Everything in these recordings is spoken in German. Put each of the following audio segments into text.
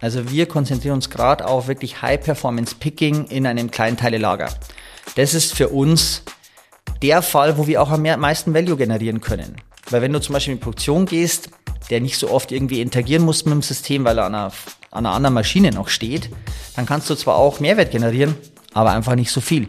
Also wir konzentrieren uns gerade auf wirklich High-Performance-Picking in einem Kleinteile-Lager. Das ist für uns der Fall, wo wir auch am meisten Value generieren können. Weil wenn du zum Beispiel in die Produktion gehst, der nicht so oft irgendwie interagieren muss mit dem System, weil er an einer, an einer anderen Maschine noch steht, dann kannst du zwar auch Mehrwert generieren, aber einfach nicht so viel.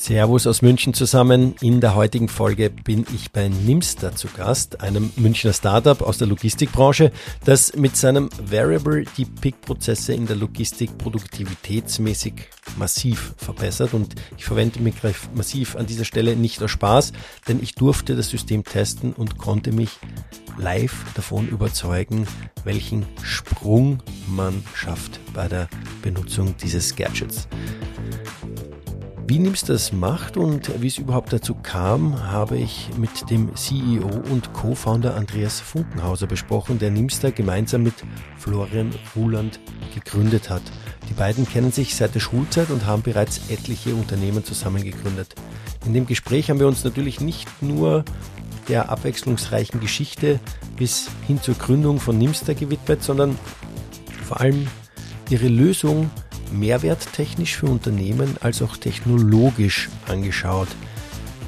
Servus aus München zusammen. In der heutigen Folge bin ich bei Nimster zu Gast, einem Münchner Startup aus der Logistikbranche, das mit seinem Variable die Pick-Prozesse in der Logistik produktivitätsmäßig massiv verbessert. Und ich verwende Begriff massiv an dieser Stelle nicht aus Spaß, denn ich durfte das System testen und konnte mich live davon überzeugen, welchen Sprung man schafft bei der Benutzung dieses Gadgets. Wie Nims das macht und wie es überhaupt dazu kam, habe ich mit dem CEO und Co-Founder Andreas Funkenhauser besprochen, der Nimster gemeinsam mit Florian Ruland gegründet hat. Die beiden kennen sich seit der Schulzeit und haben bereits etliche Unternehmen zusammen gegründet. In dem Gespräch haben wir uns natürlich nicht nur der abwechslungsreichen Geschichte bis hin zur Gründung von Nimster gewidmet, sondern vor allem ihre Lösung mehrwerttechnisch für Unternehmen als auch technologisch angeschaut.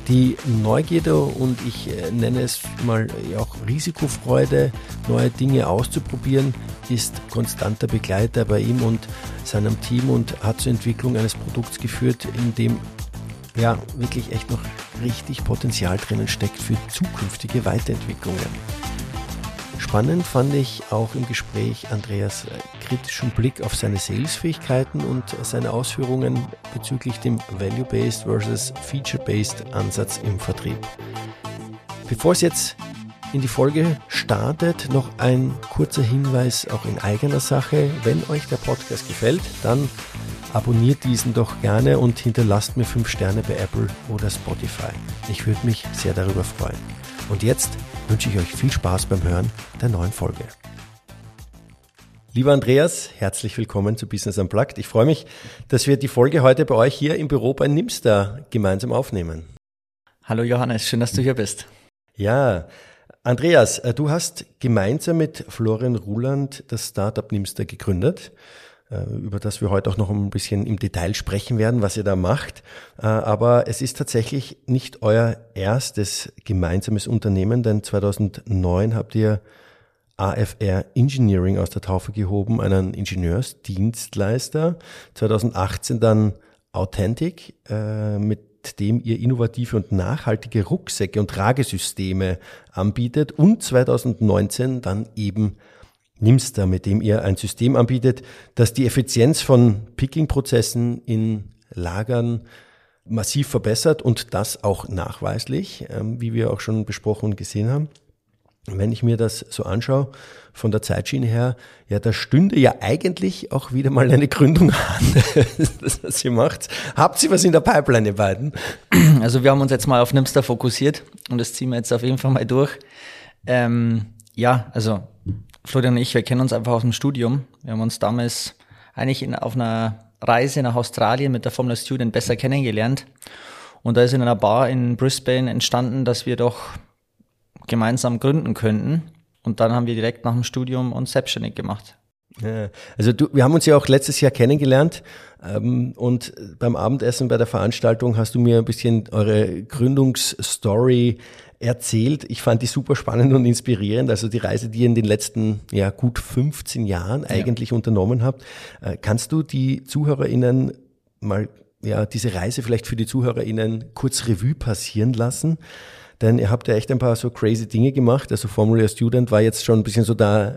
Die Neugierde und ich äh, nenne es mal auch Risikofreude, neue Dinge auszuprobieren, ist konstanter Begleiter bei ihm und seinem Team und hat zur Entwicklung eines Produkts geführt, in dem ja wirklich echt noch richtig Potenzial drinnen steckt für zukünftige Weiterentwicklungen. Spannend fand ich auch im Gespräch Andreas kritischen Blick auf seine Salesfähigkeiten und seine Ausführungen bezüglich dem Value-Based versus Feature-Based Ansatz im Vertrieb. Bevor es jetzt in die Folge startet, noch ein kurzer Hinweis auch in eigener Sache. Wenn euch der Podcast gefällt, dann abonniert diesen doch gerne und hinterlasst mir 5 Sterne bei Apple oder Spotify. Ich würde mich sehr darüber freuen. Und jetzt wünsche ich euch viel Spaß beim Hören der neuen Folge. Lieber Andreas, herzlich willkommen zu Business Unplugged. Ich freue mich, dass wir die Folge heute bei euch hier im Büro bei Nimster gemeinsam aufnehmen. Hallo Johannes, schön, dass du hier bist. Ja, Andreas, äh, du hast gemeinsam mit Florian Ruland das Startup Nimster gegründet, über das wir heute auch noch ein bisschen im Detail sprechen werden, was ihr da macht. Äh, aber es ist tatsächlich nicht euer erstes gemeinsames Unternehmen, denn 2009 habt ihr AFR Engineering aus der Taufe gehoben, einen Ingenieursdienstleister. 2018 dann Authentic, äh, mit dem ihr innovative und nachhaltige Rucksäcke und Tragesysteme anbietet. Und 2019 dann eben Nimster, mit dem ihr ein System anbietet, das die Effizienz von Picking-Prozessen in Lagern massiv verbessert und das auch nachweislich, ähm, wie wir auch schon besprochen und gesehen haben. Wenn ich mir das so anschaue, von der Zeitschiene her, ja, da stünde ja eigentlich auch wieder mal eine Gründung an, das, was ihr macht. Habt ihr was in der Pipeline, ihr beiden? Also wir haben uns jetzt mal auf Nimster fokussiert und das ziehen wir jetzt auf jeden Fall mal durch. Ähm, ja, also Florian und ich, wir kennen uns einfach aus dem Studium. Wir haben uns damals eigentlich in, auf einer Reise nach Australien mit der Formula Student besser kennengelernt. Und da ist in einer Bar in Brisbane entstanden, dass wir doch gemeinsam gründen könnten. Und dann haben wir direkt nach dem Studium uns selbstständig gemacht. Also du, wir haben uns ja auch letztes Jahr kennengelernt ähm, und beim Abendessen bei der Veranstaltung hast du mir ein bisschen eure Gründungsstory erzählt. Ich fand die super spannend und inspirierend. Also die Reise, die ihr in den letzten ja, gut 15 Jahren eigentlich ja. unternommen habt. Äh, kannst du die ZuhörerInnen mal ja, diese Reise vielleicht für die ZuhörerInnen kurz Revue passieren lassen? Denn ihr habt ja echt ein paar so crazy Dinge gemacht. Also Formula Student war jetzt schon ein bisschen so da,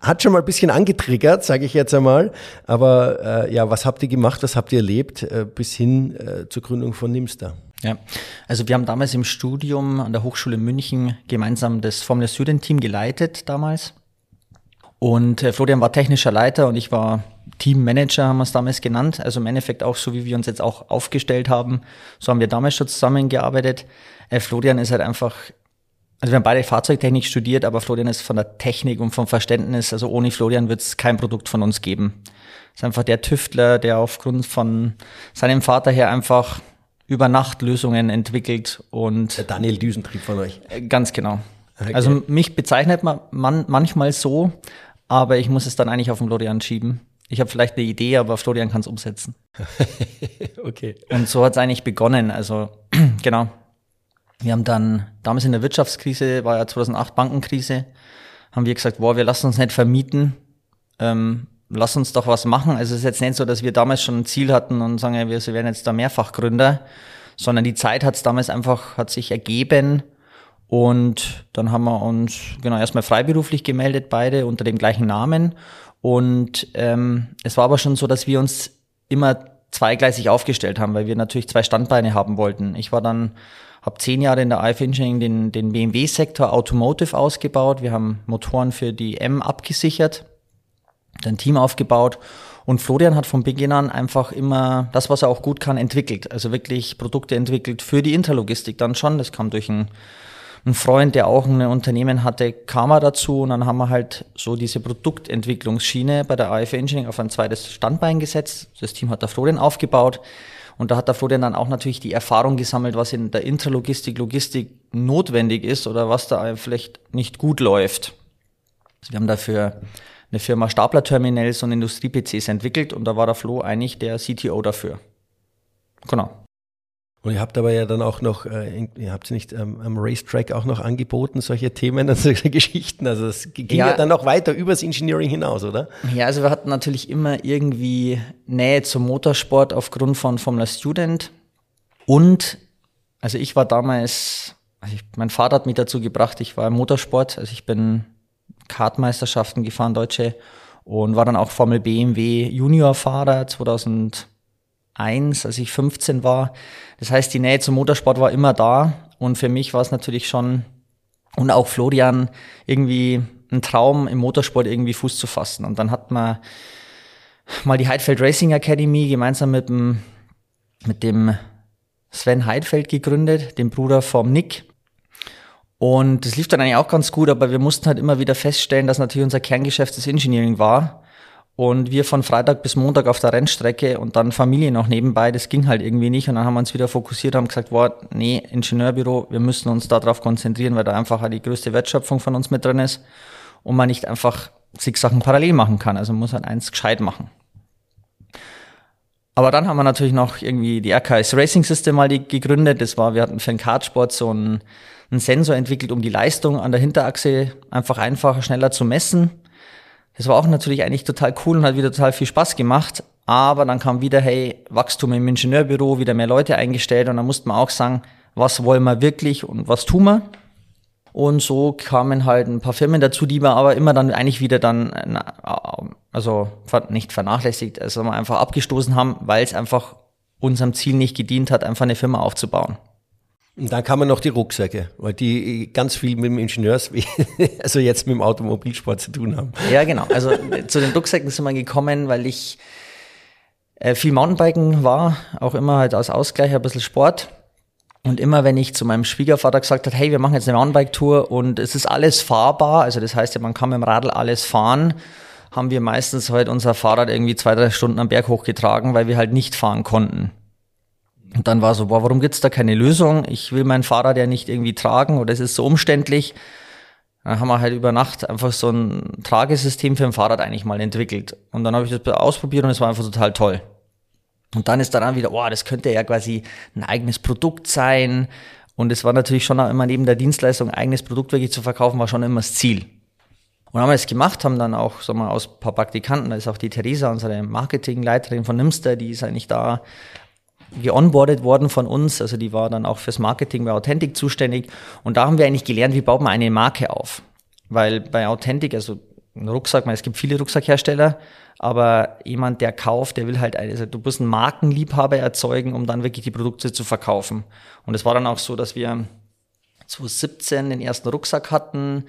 hat schon mal ein bisschen angetriggert, sage ich jetzt einmal. Aber äh, ja, was habt ihr gemacht, was habt ihr erlebt äh, bis hin äh, zur Gründung von Nimster? Ja, also wir haben damals im Studium an der Hochschule München gemeinsam das Formula Student Team geleitet damals. Und äh, Florian war technischer Leiter und ich war Teammanager, haben wir es damals genannt. Also im Endeffekt auch so, wie wir uns jetzt auch aufgestellt haben. So haben wir damals schon zusammengearbeitet. Äh, Florian ist halt einfach, also wir haben beide Fahrzeugtechnik studiert, aber Florian ist von der Technik und vom Verständnis, also ohne Florian wird es kein Produkt von uns geben. Ist einfach der Tüftler, der aufgrund von seinem Vater her einfach über Nacht Lösungen entwickelt und. Der Daniel Düsentrieb von euch. Äh, ganz genau. Okay. Also mich bezeichnet man, man manchmal so, aber ich muss es dann eigentlich auf den Florian schieben. Ich habe vielleicht eine Idee, aber Florian kann es umsetzen. okay. Und so hat es eigentlich begonnen. Also genau. Wir haben dann damals in der Wirtschaftskrise, war ja 2008 Bankenkrise, haben wir gesagt, boah, wir lassen uns nicht vermieten, ähm, lass uns doch was machen. Also es ist jetzt nicht so, dass wir damals schon ein Ziel hatten und sagen, ja, wir werden jetzt da Mehrfachgründer, sondern die Zeit hat es damals einfach, hat sich ergeben und dann haben wir uns genau erstmal freiberuflich gemeldet, beide unter dem gleichen Namen. Und ähm, es war aber schon so, dass wir uns immer zweigleisig aufgestellt haben, weil wir natürlich zwei Standbeine haben wollten. Ich war dann, habe zehn Jahre in der IF Engineering den, den BMW-Sektor Automotive ausgebaut. Wir haben Motoren für die M abgesichert, ein Team aufgebaut und Florian hat von Beginn an einfach immer das, was er auch gut kann, entwickelt. Also wirklich Produkte entwickelt für die Interlogistik dann schon. Das kam durch ein ein Freund, der auch ein Unternehmen hatte, kam er dazu und dann haben wir halt so diese Produktentwicklungsschiene bei der AF Engineering auf ein zweites Standbein gesetzt. Das Team hat der Florian aufgebaut und da hat der Florian dann auch natürlich die Erfahrung gesammelt, was in der Intralogistik, Logistik notwendig ist oder was da vielleicht nicht gut läuft. Also wir haben dafür eine Firma Stapler-Terminals und Industrie-PCs entwickelt und da war der Flo eigentlich der CTO dafür. Genau. Und ihr habt aber ja dann auch noch, äh, ihr habt nicht ähm, am Racetrack auch noch angeboten, solche Themen und solche Geschichten. Also es ging ja, ja dann auch weiter übers Engineering hinaus, oder? Ja, also wir hatten natürlich immer irgendwie Nähe zum Motorsport aufgrund von Formula Student. Und, also ich war damals, also ich, mein Vater hat mich dazu gebracht, ich war im Motorsport, also ich bin Kartmeisterschaften gefahren, deutsche, und war dann auch Formel BMW Juniorfahrer 2000 1, als ich 15 war. Das heißt, die Nähe zum Motorsport war immer da. Und für mich war es natürlich schon, und auch Florian, irgendwie ein Traum, im Motorsport irgendwie Fuß zu fassen. Und dann hat man mal die Heidfeld Racing Academy gemeinsam mit dem, mit dem Sven Heidfeld gegründet, dem Bruder vom Nick. Und das lief dann eigentlich auch ganz gut, aber wir mussten halt immer wieder feststellen, dass natürlich unser Kerngeschäft das Engineering war und wir von Freitag bis Montag auf der Rennstrecke und dann Familie noch nebenbei, das ging halt irgendwie nicht. Und dann haben wir uns wieder fokussiert, haben gesagt, wow, nee, Ingenieurbüro, wir müssen uns darauf konzentrieren, weil da einfach halt die größte Wertschöpfung von uns mit drin ist und man nicht einfach zig Sachen parallel machen kann. Also man muss halt eins gescheit machen. Aber dann haben wir natürlich noch irgendwie die RKS Racing System mal gegründet. Das war, wir hatten für den Kartsport so einen, einen Sensor entwickelt, um die Leistung an der Hinterachse einfach einfacher, schneller zu messen. Das war auch natürlich eigentlich total cool und hat wieder total viel Spaß gemacht. Aber dann kam wieder, hey, Wachstum im Ingenieurbüro, wieder mehr Leute eingestellt und dann musste man auch sagen, was wollen wir wirklich und was tun wir? Und so kamen halt ein paar Firmen dazu, die wir aber immer dann eigentlich wieder dann, also nicht vernachlässigt, also einfach abgestoßen haben, weil es einfach unserem Ziel nicht gedient hat, einfach eine Firma aufzubauen. Und dann kamen noch die Rucksäcke, weil die ganz viel mit dem Ingenieurswesen, also jetzt mit dem Automobilsport zu tun haben. Ja, genau. Also zu den Rucksäcken sind wir gekommen, weil ich äh, viel Mountainbiken war, auch immer halt als Ausgleich ein bisschen Sport. Und immer wenn ich zu meinem Schwiegervater gesagt habe, hey, wir machen jetzt eine Mountainbike-Tour und es ist alles fahrbar, also das heißt ja, man kann mit dem Radl alles fahren, haben wir meistens halt unser Fahrrad irgendwie zwei, drei Stunden am Berg hochgetragen, weil wir halt nicht fahren konnten. Und dann war so, boah, warum gibt's da keine Lösung? Ich will mein Fahrrad ja nicht irgendwie tragen oder es ist so umständlich. Dann haben wir halt über Nacht einfach so ein Tragesystem für ein Fahrrad eigentlich mal entwickelt. Und dann habe ich das ausprobiert und es war einfach total toll. Und dann ist daran wieder, boah, das könnte ja quasi ein eigenes Produkt sein. Und es war natürlich schon immer neben der Dienstleistung, ein eigenes Produkt wirklich zu verkaufen, war schon immer das Ziel. Und haben wir es gemacht, haben dann auch, sagen wir, aus ein paar Praktikanten, da ist auch die Theresa, unsere Marketingleiterin von Nimster, die ist eigentlich da geonboardet worden von uns. Also die war dann auch fürs Marketing bei Authentic zuständig. Und da haben wir eigentlich gelernt, wie baut man eine Marke auf. Weil bei Authentic, also ein Rucksack, es gibt viele Rucksackhersteller, aber jemand, der kauft, der will halt, also du musst einen Markenliebhaber erzeugen, um dann wirklich die Produkte zu verkaufen. Und es war dann auch so, dass wir 2017 den ersten Rucksack hatten,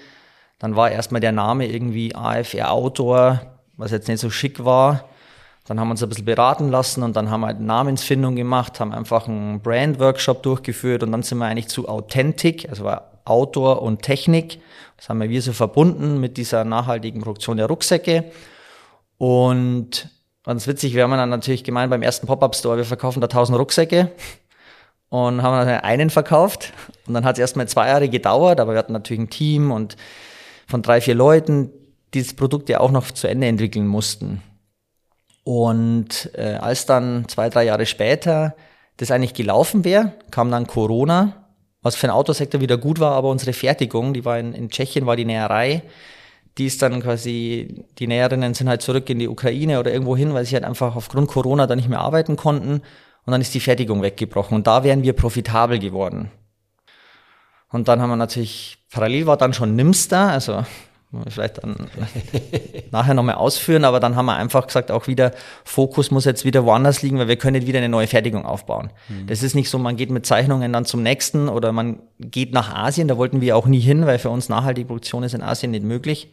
Dann war erstmal der Name irgendwie AFR Outdoor, was jetzt nicht so schick war. Dann haben wir uns ein bisschen beraten lassen und dann haben wir eine Namensfindung gemacht, haben einfach einen Brand-Workshop durchgeführt und dann sind wir eigentlich zu Authentic, also war Outdoor und Technik. Das haben wir so verbunden mit dieser nachhaltigen Produktion der Rucksäcke. Und ganz witzig, wir haben dann natürlich gemeint beim ersten Pop-Up-Store, wir verkaufen da 1000 Rucksäcke und haben dann einen verkauft. Und dann hat es erstmal zwei Jahre gedauert, aber wir hatten natürlich ein Team und von drei, vier Leuten, die das Produkt ja auch noch zu Ende entwickeln mussten. Und äh, als dann zwei, drei Jahre später das eigentlich gelaufen wäre, kam dann Corona, was für den Autosektor wieder gut war, aber unsere Fertigung, die war in, in Tschechien, war die Näherei, die ist dann quasi, die Näherinnen sind halt zurück in die Ukraine oder irgendwo hin, weil sie halt einfach aufgrund Corona da nicht mehr arbeiten konnten. Und dann ist die Fertigung weggebrochen. Und da wären wir profitabel geworden. Und dann haben wir natürlich, parallel war dann schon Nimster, also vielleicht dann nachher nochmal ausführen, aber dann haben wir einfach gesagt, auch wieder, Fokus muss jetzt wieder woanders liegen, weil wir können wieder eine neue Fertigung aufbauen. Mhm. Das ist nicht so, man geht mit Zeichnungen dann zum nächsten oder man geht nach Asien, da wollten wir auch nie hin, weil für uns nachhaltige Produktion ist in Asien nicht möglich.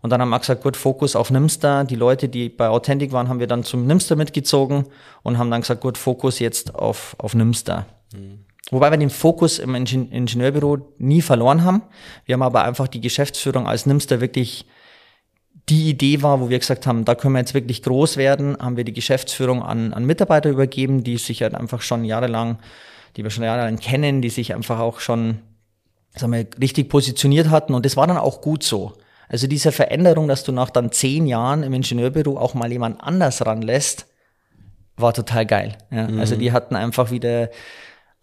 Und dann haben wir gesagt, gut, Fokus auf Nimster. Die Leute, die bei Authentic waren, haben wir dann zum Nimster mitgezogen und haben dann gesagt, gut, Fokus jetzt auf, auf Nimster. Mhm. Wobei wir den Fokus im Ingenieurbüro nie verloren haben. Wir haben aber einfach die Geschäftsführung als Nimster wirklich die Idee war, wo wir gesagt haben, da können wir jetzt wirklich groß werden, haben wir die Geschäftsführung an, an Mitarbeiter übergeben, die sich halt einfach schon jahrelang, die wir schon jahrelang kennen, die sich einfach auch schon sagen wir, richtig positioniert hatten. Und das war dann auch gut so. Also diese Veränderung, dass du nach dann zehn Jahren im Ingenieurbüro auch mal jemand anders ranlässt, war total geil. Ja. Mhm. Also die hatten einfach wieder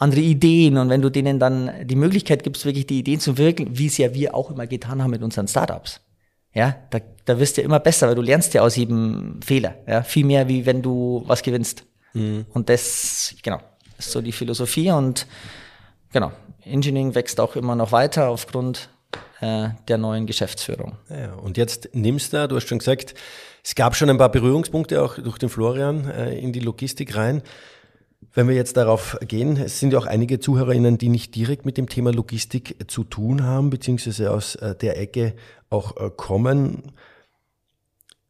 andere Ideen und wenn du denen dann die Möglichkeit gibst, wirklich die Ideen zu wirken, wie es ja wir auch immer getan haben mit unseren Startups. Ja, da, da wirst du immer besser, weil du lernst ja aus jedem Fehler. Ja, viel mehr, wie wenn du was gewinnst. Mhm. Und das, genau, ist so die Philosophie und genau, Engineering wächst auch immer noch weiter aufgrund äh, der neuen Geschäftsführung. Ja, und jetzt nimmst du, du hast schon gesagt, es gab schon ein paar Berührungspunkte auch durch den Florian äh, in die Logistik rein. Wenn wir jetzt darauf gehen, es sind ja auch einige ZuhörerInnen, die nicht direkt mit dem Thema Logistik zu tun haben, beziehungsweise aus äh, der Ecke auch äh, kommen.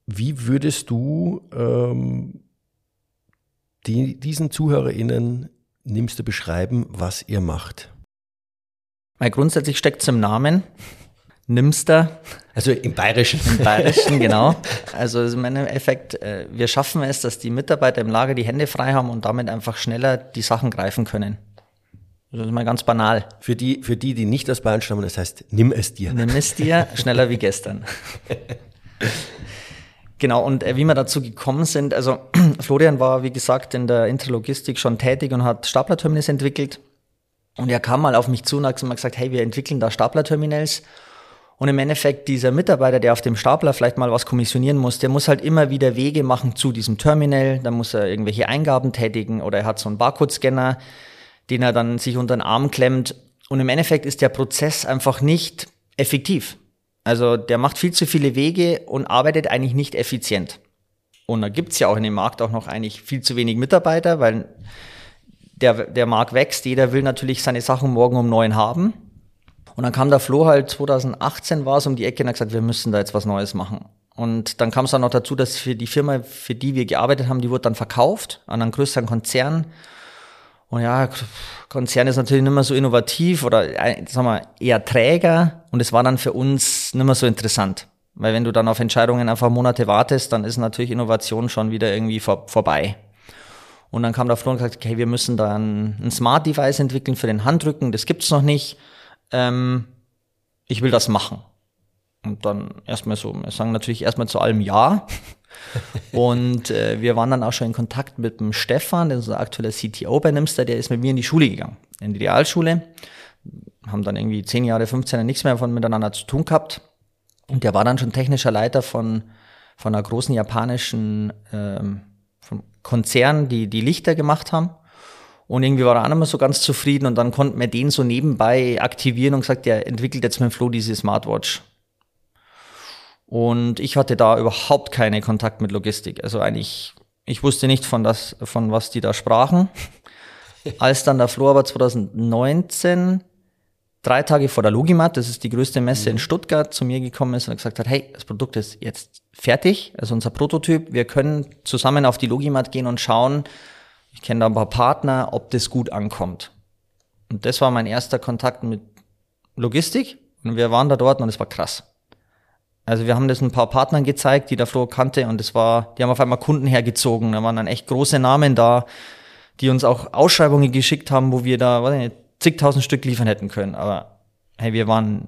Wie würdest du ähm, die, diesen ZuhörerInnen nimmst du beschreiben, was ihr macht? Weil grundsätzlich steckt es im Namen. Nimster. Also im Bayerischen. Im Bayerischen, genau. Also im Endeffekt, äh, wir schaffen es, dass die Mitarbeiter im Lager die Hände frei haben und damit einfach schneller die Sachen greifen können. Das ist mal ganz banal. Für die, für die, die nicht aus Bayern stammen, das heißt, nimm es dir. Nimm es dir, schneller wie gestern. Genau, und äh, wie wir dazu gekommen sind, also Florian war, wie gesagt, in der Interlogistik schon tätig und hat Staplerterminals entwickelt. Und er kam mal auf mich zu und hat gesagt, hey, wir entwickeln da Staplerterminals. Und im Endeffekt, dieser Mitarbeiter, der auf dem Stapler vielleicht mal was kommissionieren muss, der muss halt immer wieder Wege machen zu diesem Terminal. Da muss er irgendwelche Eingaben tätigen oder er hat so einen Barcode-Scanner, den er dann sich unter den Arm klemmt. Und im Endeffekt ist der Prozess einfach nicht effektiv. Also der macht viel zu viele Wege und arbeitet eigentlich nicht effizient. Und da gibt's ja auch in dem Markt auch noch eigentlich viel zu wenig Mitarbeiter, weil der, der Markt wächst. Jeder will natürlich seine Sachen morgen um neun haben. Und dann kam der Flo halt 2018 war es um die Ecke und hat gesagt, wir müssen da jetzt was Neues machen. Und dann kam es dann noch dazu, dass für die Firma, für die wir gearbeitet haben, die wurde dann verkauft an einen größeren Konzern. Und ja, Konzern ist natürlich nicht mehr so innovativ oder äh, sagen wir, eher träger. Und es war dann für uns nicht mehr so interessant. Weil wenn du dann auf Entscheidungen einfach Monate wartest, dann ist natürlich Innovation schon wieder irgendwie vor, vorbei. Und dann kam der Flo und gesagt, okay, wir müssen da ein, ein Smart Device entwickeln für den Handrücken, das gibt's noch nicht ähm, ich will das machen. Und dann erstmal so, wir sagen natürlich erstmal zu allem Ja. und äh, wir waren dann auch schon in Kontakt mit dem Stefan, der ist unser aktueller CTO bei Nimster, der ist mit mir in die Schule gegangen, in die Realschule. Haben dann irgendwie zehn Jahre, 15 Jahre nichts mehr von miteinander zu tun gehabt. Und der war dann schon technischer Leiter von, von einer großen japanischen ähm, Konzern, die die Lichter gemacht haben. Und irgendwie war er auch nicht mehr so ganz zufrieden und dann konnten wir den so nebenbei aktivieren und gesagt, der entwickelt jetzt mit Flo diese Smartwatch. Und ich hatte da überhaupt keine Kontakt mit Logistik. Also eigentlich, ich wusste nicht von das, von was die da sprachen. Als dann der Flo aber 2019 drei Tage vor der Logimat, das ist die größte Messe mhm. in Stuttgart, zu mir gekommen ist und gesagt hat, hey, das Produkt ist jetzt fertig, also unser Prototyp, wir können zusammen auf die Logimat gehen und schauen, ich kenne da ein paar Partner, ob das gut ankommt. Und das war mein erster Kontakt mit Logistik und wir waren da dort und es war krass. Also wir haben das ein paar Partnern gezeigt, die der Flo kannte und das war, die haben auf einmal Kunden hergezogen, da waren dann echt große Namen da, die uns auch Ausschreibungen geschickt haben, wo wir da, weiß nicht, zigtausend Stück liefern hätten können. Aber hey, wir waren,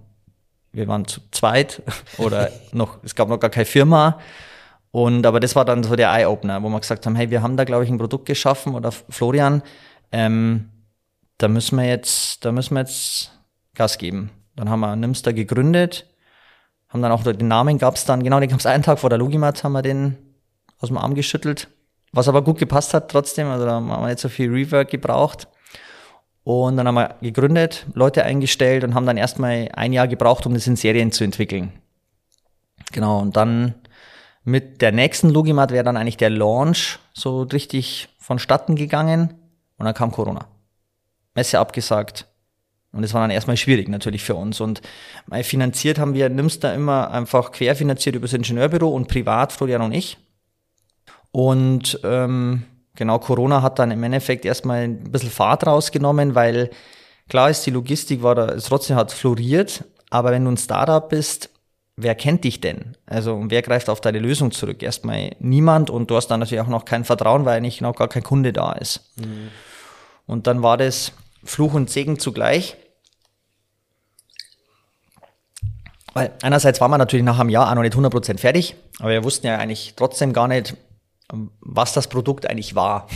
wir waren zu zweit oder noch, es gab noch gar keine Firma. Und aber das war dann so der Eye-Opener, wo wir gesagt haben, hey, wir haben da, glaube ich, ein Produkt geschaffen oder Florian, ähm, da müssen wir jetzt, da müssen wir jetzt Gas geben. Dann haben wir Nimster gegründet, haben dann auch den Namen gab es dann, genau, den gab es einen Tag vor der Logimat, haben wir den aus dem Arm geschüttelt. Was aber gut gepasst hat trotzdem, also da haben wir nicht so viel Rework gebraucht. Und dann haben wir gegründet, Leute eingestellt und haben dann erstmal ein Jahr gebraucht, um das in Serien zu entwickeln. Genau, und dann mit der nächsten Logimat wäre dann eigentlich der Launch so richtig vonstatten gegangen und dann kam Corona. Messe abgesagt. Und das war dann erstmal schwierig natürlich für uns. Und finanziert haben wir Nimster immer einfach querfinanziert über das Ingenieurbüro und privat, Florian und ich. Und ähm, genau, Corona hat dann im Endeffekt erstmal ein bisschen Fahrt rausgenommen, weil klar ist, die Logistik war da, trotzdem hat floriert, aber wenn du ein Startup bist, wer kennt dich denn? Also wer greift auf deine Lösung zurück? Erstmal niemand und du hast dann natürlich auch noch kein Vertrauen, weil eigentlich noch gar kein Kunde da ist. Mhm. Und dann war das Fluch und Segen zugleich. Weil einerseits war man natürlich nach einem Jahr auch noch nicht 100% fertig, aber wir wussten ja eigentlich trotzdem gar nicht, was das Produkt eigentlich war.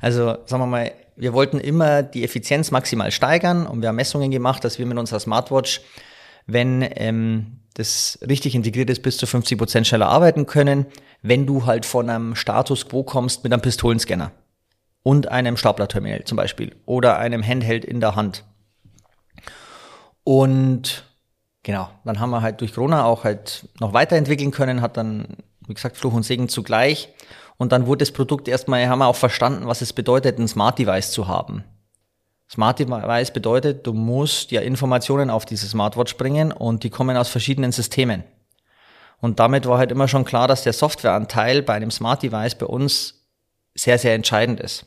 Also sagen wir mal, wir wollten immer die Effizienz maximal steigern und wir haben Messungen gemacht, dass wir mit unserer Smartwatch, wenn ähm, das richtig integriert ist, bis zu 50 Prozent schneller arbeiten können, wenn du halt von einem Status Quo kommst mit einem Pistolenscanner und einem Staplerterminal zum Beispiel oder einem Handheld in der Hand. Und genau, dann haben wir halt durch Corona auch halt noch weiterentwickeln können, hat dann, wie gesagt, Fluch und Segen zugleich. Und dann wurde das Produkt erstmal, haben wir auch verstanden, was es bedeutet, ein Smart Device zu haben. Smart Device bedeutet, du musst ja Informationen auf diese Smartwatch bringen und die kommen aus verschiedenen Systemen. Und damit war halt immer schon klar, dass der Softwareanteil bei einem Smart Device bei uns sehr, sehr entscheidend ist.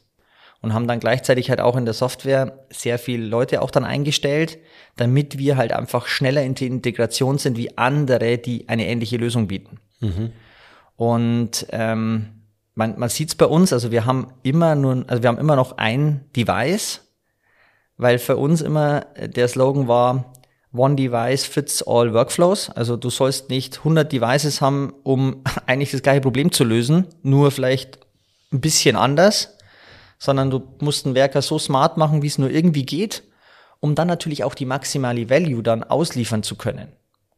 Und haben dann gleichzeitig halt auch in der Software sehr viele Leute auch dann eingestellt, damit wir halt einfach schneller in die Integration sind wie andere, die eine ähnliche Lösung bieten. Mhm. Und ähm, man, man sieht es bei uns, also wir haben immer nur, also wir haben immer noch ein Device, weil für uns immer der Slogan war, One Device fits all Workflows. Also du sollst nicht 100 Devices haben, um eigentlich das gleiche Problem zu lösen, nur vielleicht ein bisschen anders, sondern du musst einen Werker so smart machen, wie es nur irgendwie geht, um dann natürlich auch die maximale Value dann ausliefern zu können.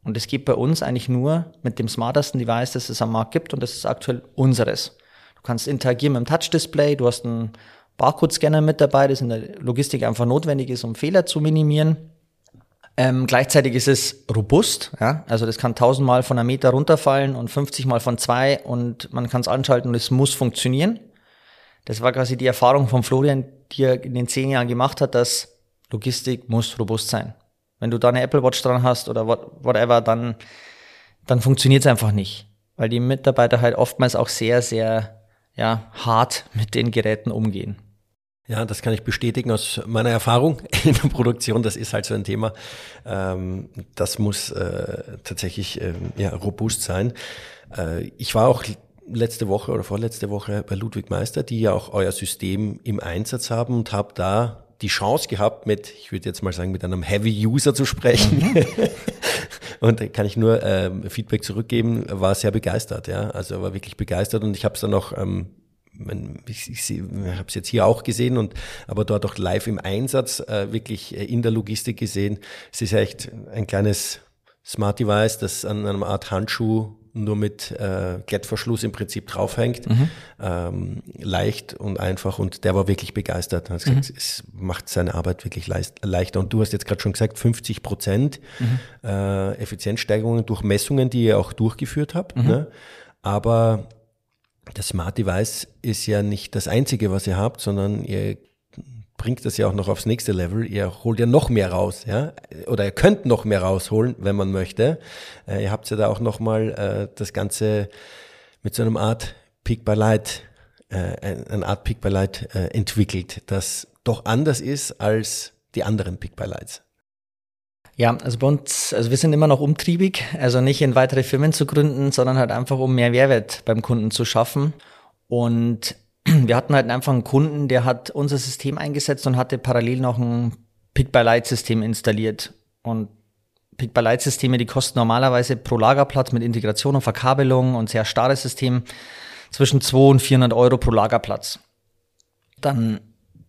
Und es geht bei uns eigentlich nur mit dem smartesten Device, das es am Markt gibt und das ist aktuell unseres kannst interagieren mit dem Touch-Display, du hast einen Barcode-Scanner mit dabei, das in der Logistik einfach notwendig ist, um Fehler zu minimieren. Ähm, gleichzeitig ist es robust, ja? also das kann tausendmal von einem Meter runterfallen und 50 mal von zwei und man kann es anschalten und es muss funktionieren. Das war quasi die Erfahrung von Florian, die er in den zehn Jahren gemacht hat, dass Logistik muss robust sein. Wenn du da eine Apple Watch dran hast oder whatever, dann, dann funktioniert es einfach nicht. Weil die Mitarbeiter halt oftmals auch sehr, sehr ja, hart mit den Geräten umgehen. Ja, das kann ich bestätigen aus meiner Erfahrung in der Produktion. Das ist halt so ein Thema. Ähm, das muss äh, tatsächlich äh, ja, robust sein. Äh, ich war auch letzte Woche oder vorletzte Woche bei Ludwig Meister, die ja auch euer System im Einsatz haben und habe da die Chance gehabt, mit, ich würde jetzt mal sagen, mit einem Heavy User zu sprechen. Mhm. und kann ich nur ähm, Feedback zurückgeben, war sehr begeistert, ja. Also war wirklich begeistert und ich habe es dann noch ähm, ich, ich, ich habe es jetzt hier auch gesehen und aber dort auch live im Einsatz äh, wirklich äh, in der Logistik gesehen. Es ist echt ein kleines Smart Device, das an einer Art Handschuh nur mit äh, Klettverschluss im Prinzip draufhängt. Mhm. Ähm, leicht und einfach und der war wirklich begeistert. Er hat gesagt, mhm. es macht seine Arbeit wirklich leicht, leichter. Und du hast jetzt gerade schon gesagt, 50 Prozent mhm. äh, Effizienzsteigerungen durch Messungen, die ihr auch durchgeführt habt. Mhm. Ne? Aber das Smart Device ist ja nicht das einzige, was ihr habt, sondern ihr bringt das ja auch noch aufs nächste Level. Ihr holt ja noch mehr raus, ja, oder ihr könnt noch mehr rausholen, wenn man möchte. Äh, ihr habt ja da auch noch mal äh, das Ganze mit so einem Art Peak by Light, äh, eine Art Peak by Light äh, entwickelt, das doch anders ist als die anderen Peak by Lights. Ja, also bei uns, also wir sind immer noch umtriebig, also nicht in weitere Firmen zu gründen, sondern halt einfach um mehr Mehrwert beim Kunden zu schaffen. Und wir hatten halt einfach einen Kunden, der hat unser System eingesetzt und hatte parallel noch ein Pick-by-Light-System installiert. Und Pick-by-Light-Systeme, die kosten normalerweise pro Lagerplatz mit Integration und Verkabelung und sehr starres System zwischen 200 und 400 Euro pro Lagerplatz. Dann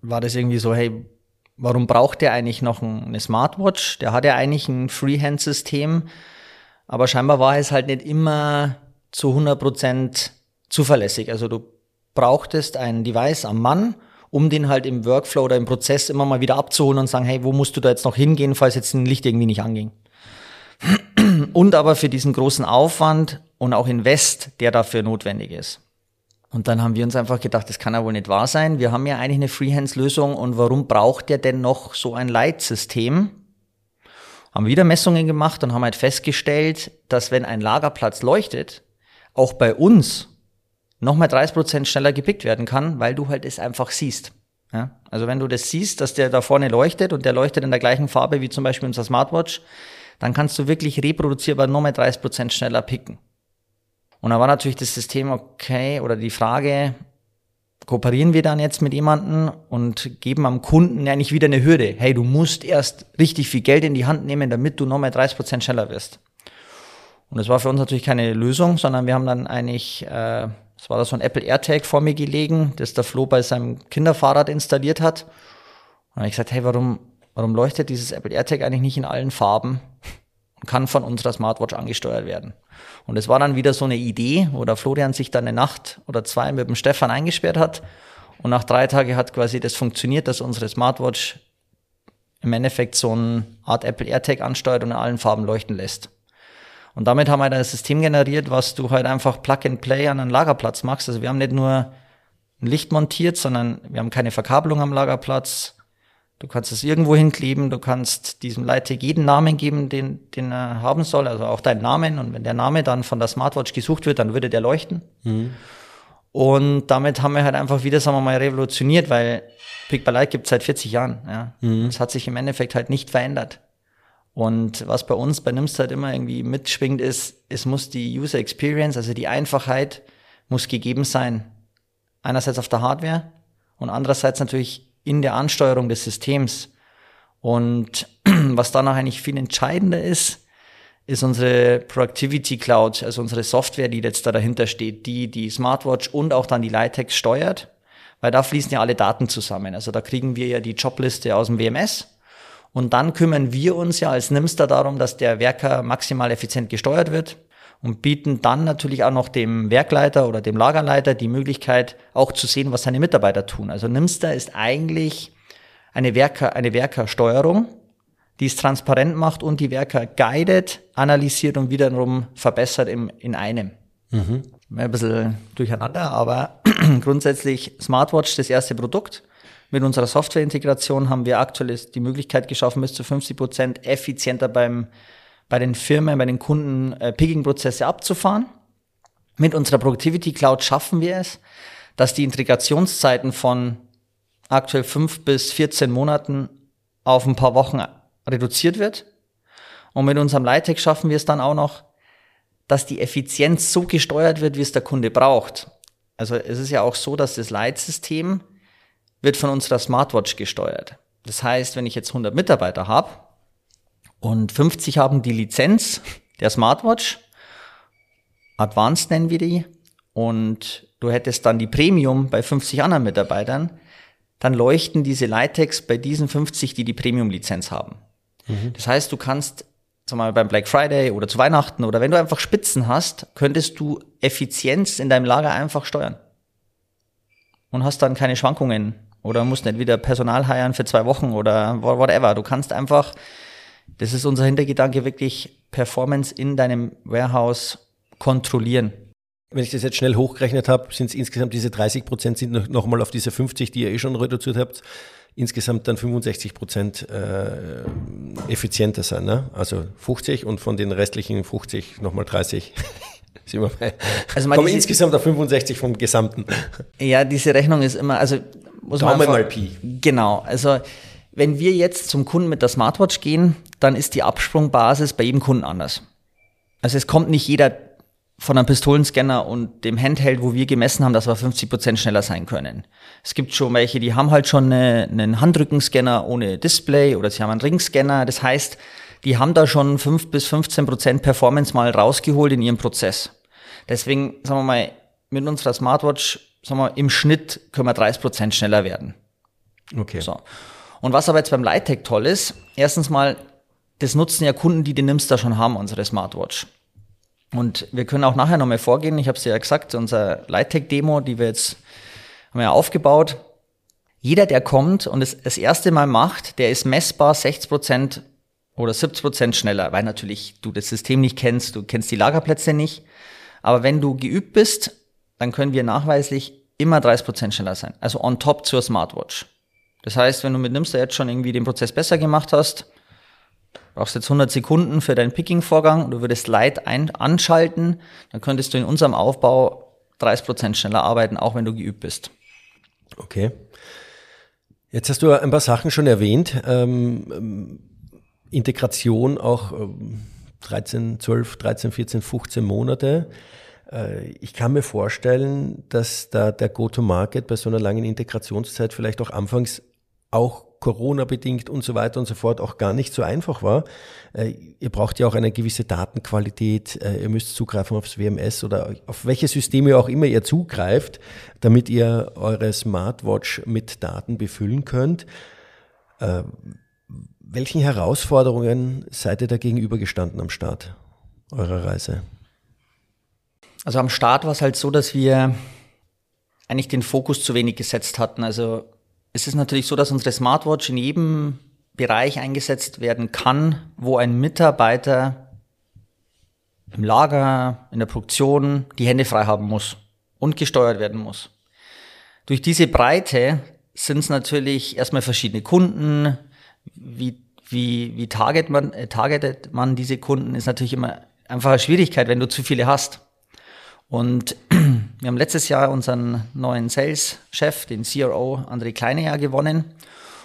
war das irgendwie so, hey, warum braucht der eigentlich noch eine Smartwatch? Der hat ja eigentlich ein Freehand-System, aber scheinbar war es halt nicht immer zu 100 Prozent zuverlässig. Also du brauchtest ein Device am Mann, um den halt im Workflow oder im Prozess immer mal wieder abzuholen und sagen, hey, wo musst du da jetzt noch hingehen, falls jetzt ein Licht irgendwie nicht anging. Und aber für diesen großen Aufwand und auch Invest, der dafür notwendig ist. Und dann haben wir uns einfach gedacht, das kann ja wohl nicht wahr sein. Wir haben ja eigentlich eine Freehands-Lösung und warum braucht der denn noch so ein Leitsystem? Haben wieder Messungen gemacht und haben halt festgestellt, dass wenn ein Lagerplatz leuchtet, auch bei uns nochmal 30 Prozent schneller gepickt werden kann, weil du halt es einfach siehst. Ja? Also wenn du das siehst, dass der da vorne leuchtet und der leuchtet in der gleichen Farbe wie zum Beispiel unser Smartwatch, dann kannst du wirklich reproduzierbar nochmal 30 Prozent schneller picken. Und da war natürlich das System okay oder die Frage, kooperieren wir dann jetzt mit jemandem und geben am Kunden eigentlich wieder eine Hürde. Hey, du musst erst richtig viel Geld in die Hand nehmen, damit du nochmal 30 Prozent schneller wirst. Und das war für uns natürlich keine Lösung, sondern wir haben dann eigentlich äh, es war da so ein Apple AirTag vor mir gelegen, das der Flo bei seinem Kinderfahrrad installiert hat. Und dann habe ich gesagt, hey, warum, warum leuchtet dieses Apple AirTag eigentlich nicht in allen Farben und kann von unserer Smartwatch angesteuert werden? Und es war dann wieder so eine Idee, wo der Florian sich dann eine Nacht oder zwei mit dem Stefan eingesperrt hat. Und nach drei Tagen hat quasi das funktioniert, dass unsere Smartwatch im Endeffekt so eine Art Apple AirTag ansteuert und in allen Farben leuchten lässt. Und damit haben wir ein System generiert, was du halt einfach Plug and Play an einen Lagerplatz machst. Also wir haben nicht nur ein Licht montiert, sondern wir haben keine Verkabelung am Lagerplatz. Du kannst es irgendwo hinkleben, du kannst diesem Leittag jeden Namen geben, den, den er haben soll, also auch deinen Namen. Und wenn der Name dann von der Smartwatch gesucht wird, dann würde der leuchten. Mhm. Und damit haben wir halt einfach wieder, sagen wir mal, revolutioniert, weil Pick by Light gibt es seit 40 Jahren. Ja. Mhm. Es hat sich im Endeffekt halt nicht verändert. Und was bei uns bei Nimst halt immer irgendwie mitschwingt ist, es muss die User Experience, also die Einfachheit, muss gegeben sein. Einerseits auf der Hardware und andererseits natürlich in der Ansteuerung des Systems. Und was dann auch eigentlich viel entscheidender ist, ist unsere Productivity Cloud, also unsere Software, die jetzt da dahinter steht, die die Smartwatch und auch dann die Litex steuert, weil da fließen ja alle Daten zusammen. Also da kriegen wir ja die Jobliste aus dem WMS und dann kümmern wir uns ja als Nimster darum, dass der Werker maximal effizient gesteuert wird und bieten dann natürlich auch noch dem Werkleiter oder dem Lagerleiter die Möglichkeit, auch zu sehen, was seine Mitarbeiter tun. Also Nimster ist eigentlich eine Werker, eine Werkersteuerung, die es transparent macht und die Werker guidet, analysiert und wiederum verbessert im, in einem. Mhm. Ein bisschen durcheinander, aber grundsätzlich Smartwatch das erste Produkt. Mit unserer Softwareintegration haben wir aktuell die Möglichkeit geschaffen, bis zu 50 Prozent effizienter beim, bei den Firmen, bei den Kunden äh, Picking-Prozesse abzufahren. Mit unserer Productivity Cloud schaffen wir es, dass die Integrationszeiten von aktuell fünf bis 14 Monaten auf ein paar Wochen reduziert wird. Und mit unserem Lightech schaffen wir es dann auch noch, dass die Effizienz so gesteuert wird, wie es der Kunde braucht. Also es ist ja auch so, dass das Leitsystem wird von unserer Smartwatch gesteuert. Das heißt, wenn ich jetzt 100 Mitarbeiter habe und 50 haben die Lizenz der Smartwatch, Advanced nennen wir die, und du hättest dann die Premium bei 50 anderen Mitarbeitern, dann leuchten diese Litex bei diesen 50, die die Premium-Lizenz haben. Mhm. Das heißt, du kannst, sag mal, beim Black Friday oder zu Weihnachten oder wenn du einfach Spitzen hast, könntest du Effizienz in deinem Lager einfach steuern. Und hast dann keine Schwankungen oder musst nicht wieder Personal heiern für zwei Wochen oder whatever. Du kannst einfach, das ist unser Hintergedanke, wirklich Performance in deinem Warehouse kontrollieren. Wenn ich das jetzt schnell hochgerechnet habe, sind es insgesamt diese 30 Prozent sind noch, noch mal auf diese 50, die ihr eh schon reduziert habt, insgesamt dann 65 Prozent äh, effizienter sein. Ne? Also 50 und von den restlichen 50 nochmal 30. Sind wir bei. Also kommen insgesamt auf 65 vom Gesamten. Ja, diese Rechnung ist immer, also muss Daumen man einfach, mal Pi. Genau, also wenn wir jetzt zum Kunden mit der Smartwatch gehen, dann ist die Absprungbasis bei jedem Kunden anders. Also es kommt nicht jeder von einem Pistolenscanner und dem Handheld, wo wir gemessen haben, dass wir 50 Prozent schneller sein können. Es gibt schon welche, die haben halt schon eine, einen Handrückenscanner ohne Display oder sie haben einen Ringscanner. Das heißt, die haben da schon 5 bis 15 Prozent Performance mal rausgeholt in ihrem Prozess. Deswegen, sagen wir mal, mit unserer Smartwatch, sagen wir, im Schnitt können wir 30 Prozent schneller werden. Okay. So. Und was aber jetzt beim Lighttech toll ist, erstens mal, das nutzen ja Kunden, die den Nimster schon haben, unsere Smartwatch. Und wir können auch nachher nochmal vorgehen. Ich habe es ja gesagt, unser Lighttech-Demo, die wir jetzt haben wir ja aufgebaut. Jeder, der kommt und es das erste Mal macht, der ist messbar 60 Prozent oder 70 Prozent schneller, weil natürlich du das System nicht kennst, du kennst die Lagerplätze nicht. Aber wenn du geübt bist, dann können wir nachweislich immer 30 Prozent schneller sein. Also on top zur Smartwatch. Das heißt, wenn du mit Nimster jetzt schon irgendwie den Prozess besser gemacht hast, brauchst jetzt 100 Sekunden für deinen Picking-Vorgang, du würdest Light ein anschalten, dann könntest du in unserem Aufbau 30 Prozent schneller arbeiten, auch wenn du geübt bist. Okay. Jetzt hast du ein paar Sachen schon erwähnt. Ähm, ähm Integration auch ähm, 13, 12, 13, 14, 15 Monate. Äh, ich kann mir vorstellen, dass da der Go-to-Market bei so einer langen Integrationszeit vielleicht auch anfangs auch Corona-bedingt und so weiter und so fort auch gar nicht so einfach war. Äh, ihr braucht ja auch eine gewisse Datenqualität, äh, ihr müsst zugreifen aufs WMS oder auf welche Systeme auch immer ihr zugreift, damit ihr eure Smartwatch mit Daten befüllen könnt. Äh, welchen Herausforderungen seid ihr da gegenübergestanden am Start eurer Reise? Also am Start war es halt so, dass wir eigentlich den Fokus zu wenig gesetzt hatten. Also es ist natürlich so, dass unsere Smartwatch in jedem Bereich eingesetzt werden kann, wo ein Mitarbeiter im Lager, in der Produktion die Hände frei haben muss und gesteuert werden muss. Durch diese Breite sind es natürlich erstmal verschiedene Kunden. Wie, wie, wie target man, äh, targetet man diese Kunden, ist natürlich immer einfach eine Schwierigkeit, wenn du zu viele hast. Und wir haben letztes Jahr unseren neuen Sales-Chef, den CRO André Kleine, ja gewonnen.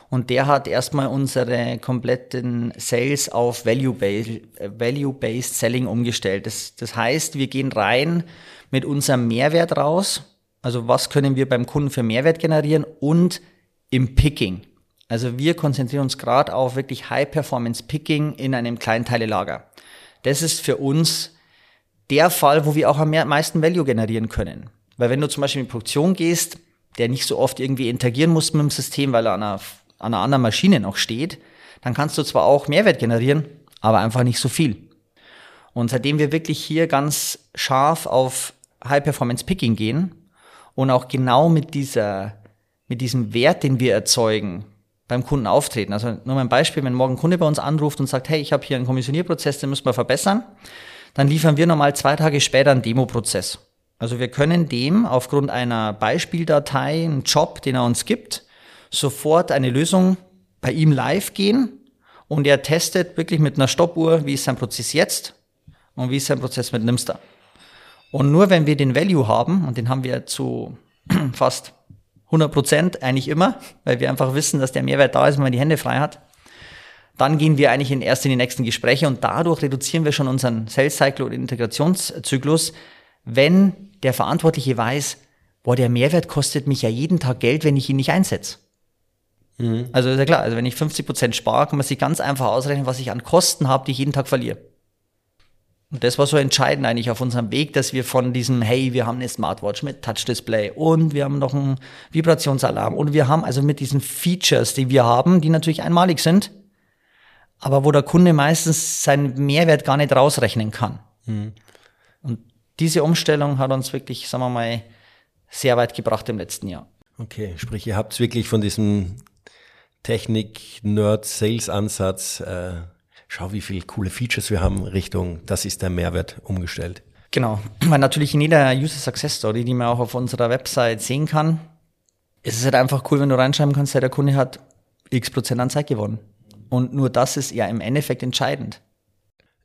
Und der hat erstmal unsere kompletten Sales auf Value-Based Value Selling umgestellt. Das, das heißt, wir gehen rein mit unserem Mehrwert raus. Also was können wir beim Kunden für Mehrwert generieren und im Picking. Also wir konzentrieren uns gerade auf wirklich High-Performance-Picking in einem Kleinteilelager. Das ist für uns der Fall, wo wir auch am meisten Value generieren können. Weil wenn du zum Beispiel in die Produktion gehst, der nicht so oft irgendwie interagieren muss mit dem System, weil er an einer, an einer anderen Maschine noch steht, dann kannst du zwar auch Mehrwert generieren, aber einfach nicht so viel. Und seitdem wir wirklich hier ganz scharf auf High-Performance-Picking gehen und auch genau mit dieser, mit diesem Wert, den wir erzeugen, beim Kunden auftreten. Also nur mal ein Beispiel, wenn morgen ein Kunde bei uns anruft und sagt, hey, ich habe hier einen Kommissionierprozess, den müssen wir verbessern, dann liefern wir nochmal zwei Tage später einen Demo-Prozess. Also wir können dem aufgrund einer Beispieldatei, einen Job, den er uns gibt, sofort eine Lösung bei ihm live gehen und er testet wirklich mit einer Stoppuhr, wie ist sein Prozess jetzt und wie ist sein Prozess mit Nimster. Und nur wenn wir den Value haben, und den haben wir zu fast 100 Prozent eigentlich immer, weil wir einfach wissen, dass der Mehrwert da ist, wenn man die Hände frei hat, dann gehen wir eigentlich in erst in die nächsten Gespräche und dadurch reduzieren wir schon unseren Sales Cycle oder Integrationszyklus, wenn der Verantwortliche weiß, boah, der Mehrwert kostet mich ja jeden Tag Geld, wenn ich ihn nicht einsetze. Mhm. Also ist ja klar, also wenn ich 50 Prozent spare, kann man sich ganz einfach ausrechnen, was ich an Kosten habe, die ich jeden Tag verliere. Und das war so entscheidend eigentlich auf unserem Weg, dass wir von diesem, hey, wir haben eine Smartwatch mit Touch-Display und wir haben noch einen Vibrationsalarm und wir haben also mit diesen Features, die wir haben, die natürlich einmalig sind, aber wo der Kunde meistens seinen Mehrwert gar nicht rausrechnen kann. Mhm. Und diese Umstellung hat uns wirklich, sagen wir mal, sehr weit gebracht im letzten Jahr. Okay, sprich, ihr habt wirklich von diesem Technik-Nerd-Sales-Ansatz, äh, schau, wie viele coole Features wir haben, Richtung, das ist der Mehrwert umgestellt. Genau, weil natürlich in jeder User Success Story, die man auch auf unserer Website sehen kann, ist es halt einfach cool, wenn du reinschreiben kannst, der Kunde hat x Prozent an Zeit gewonnen. Und nur das ist ja im Endeffekt entscheidend.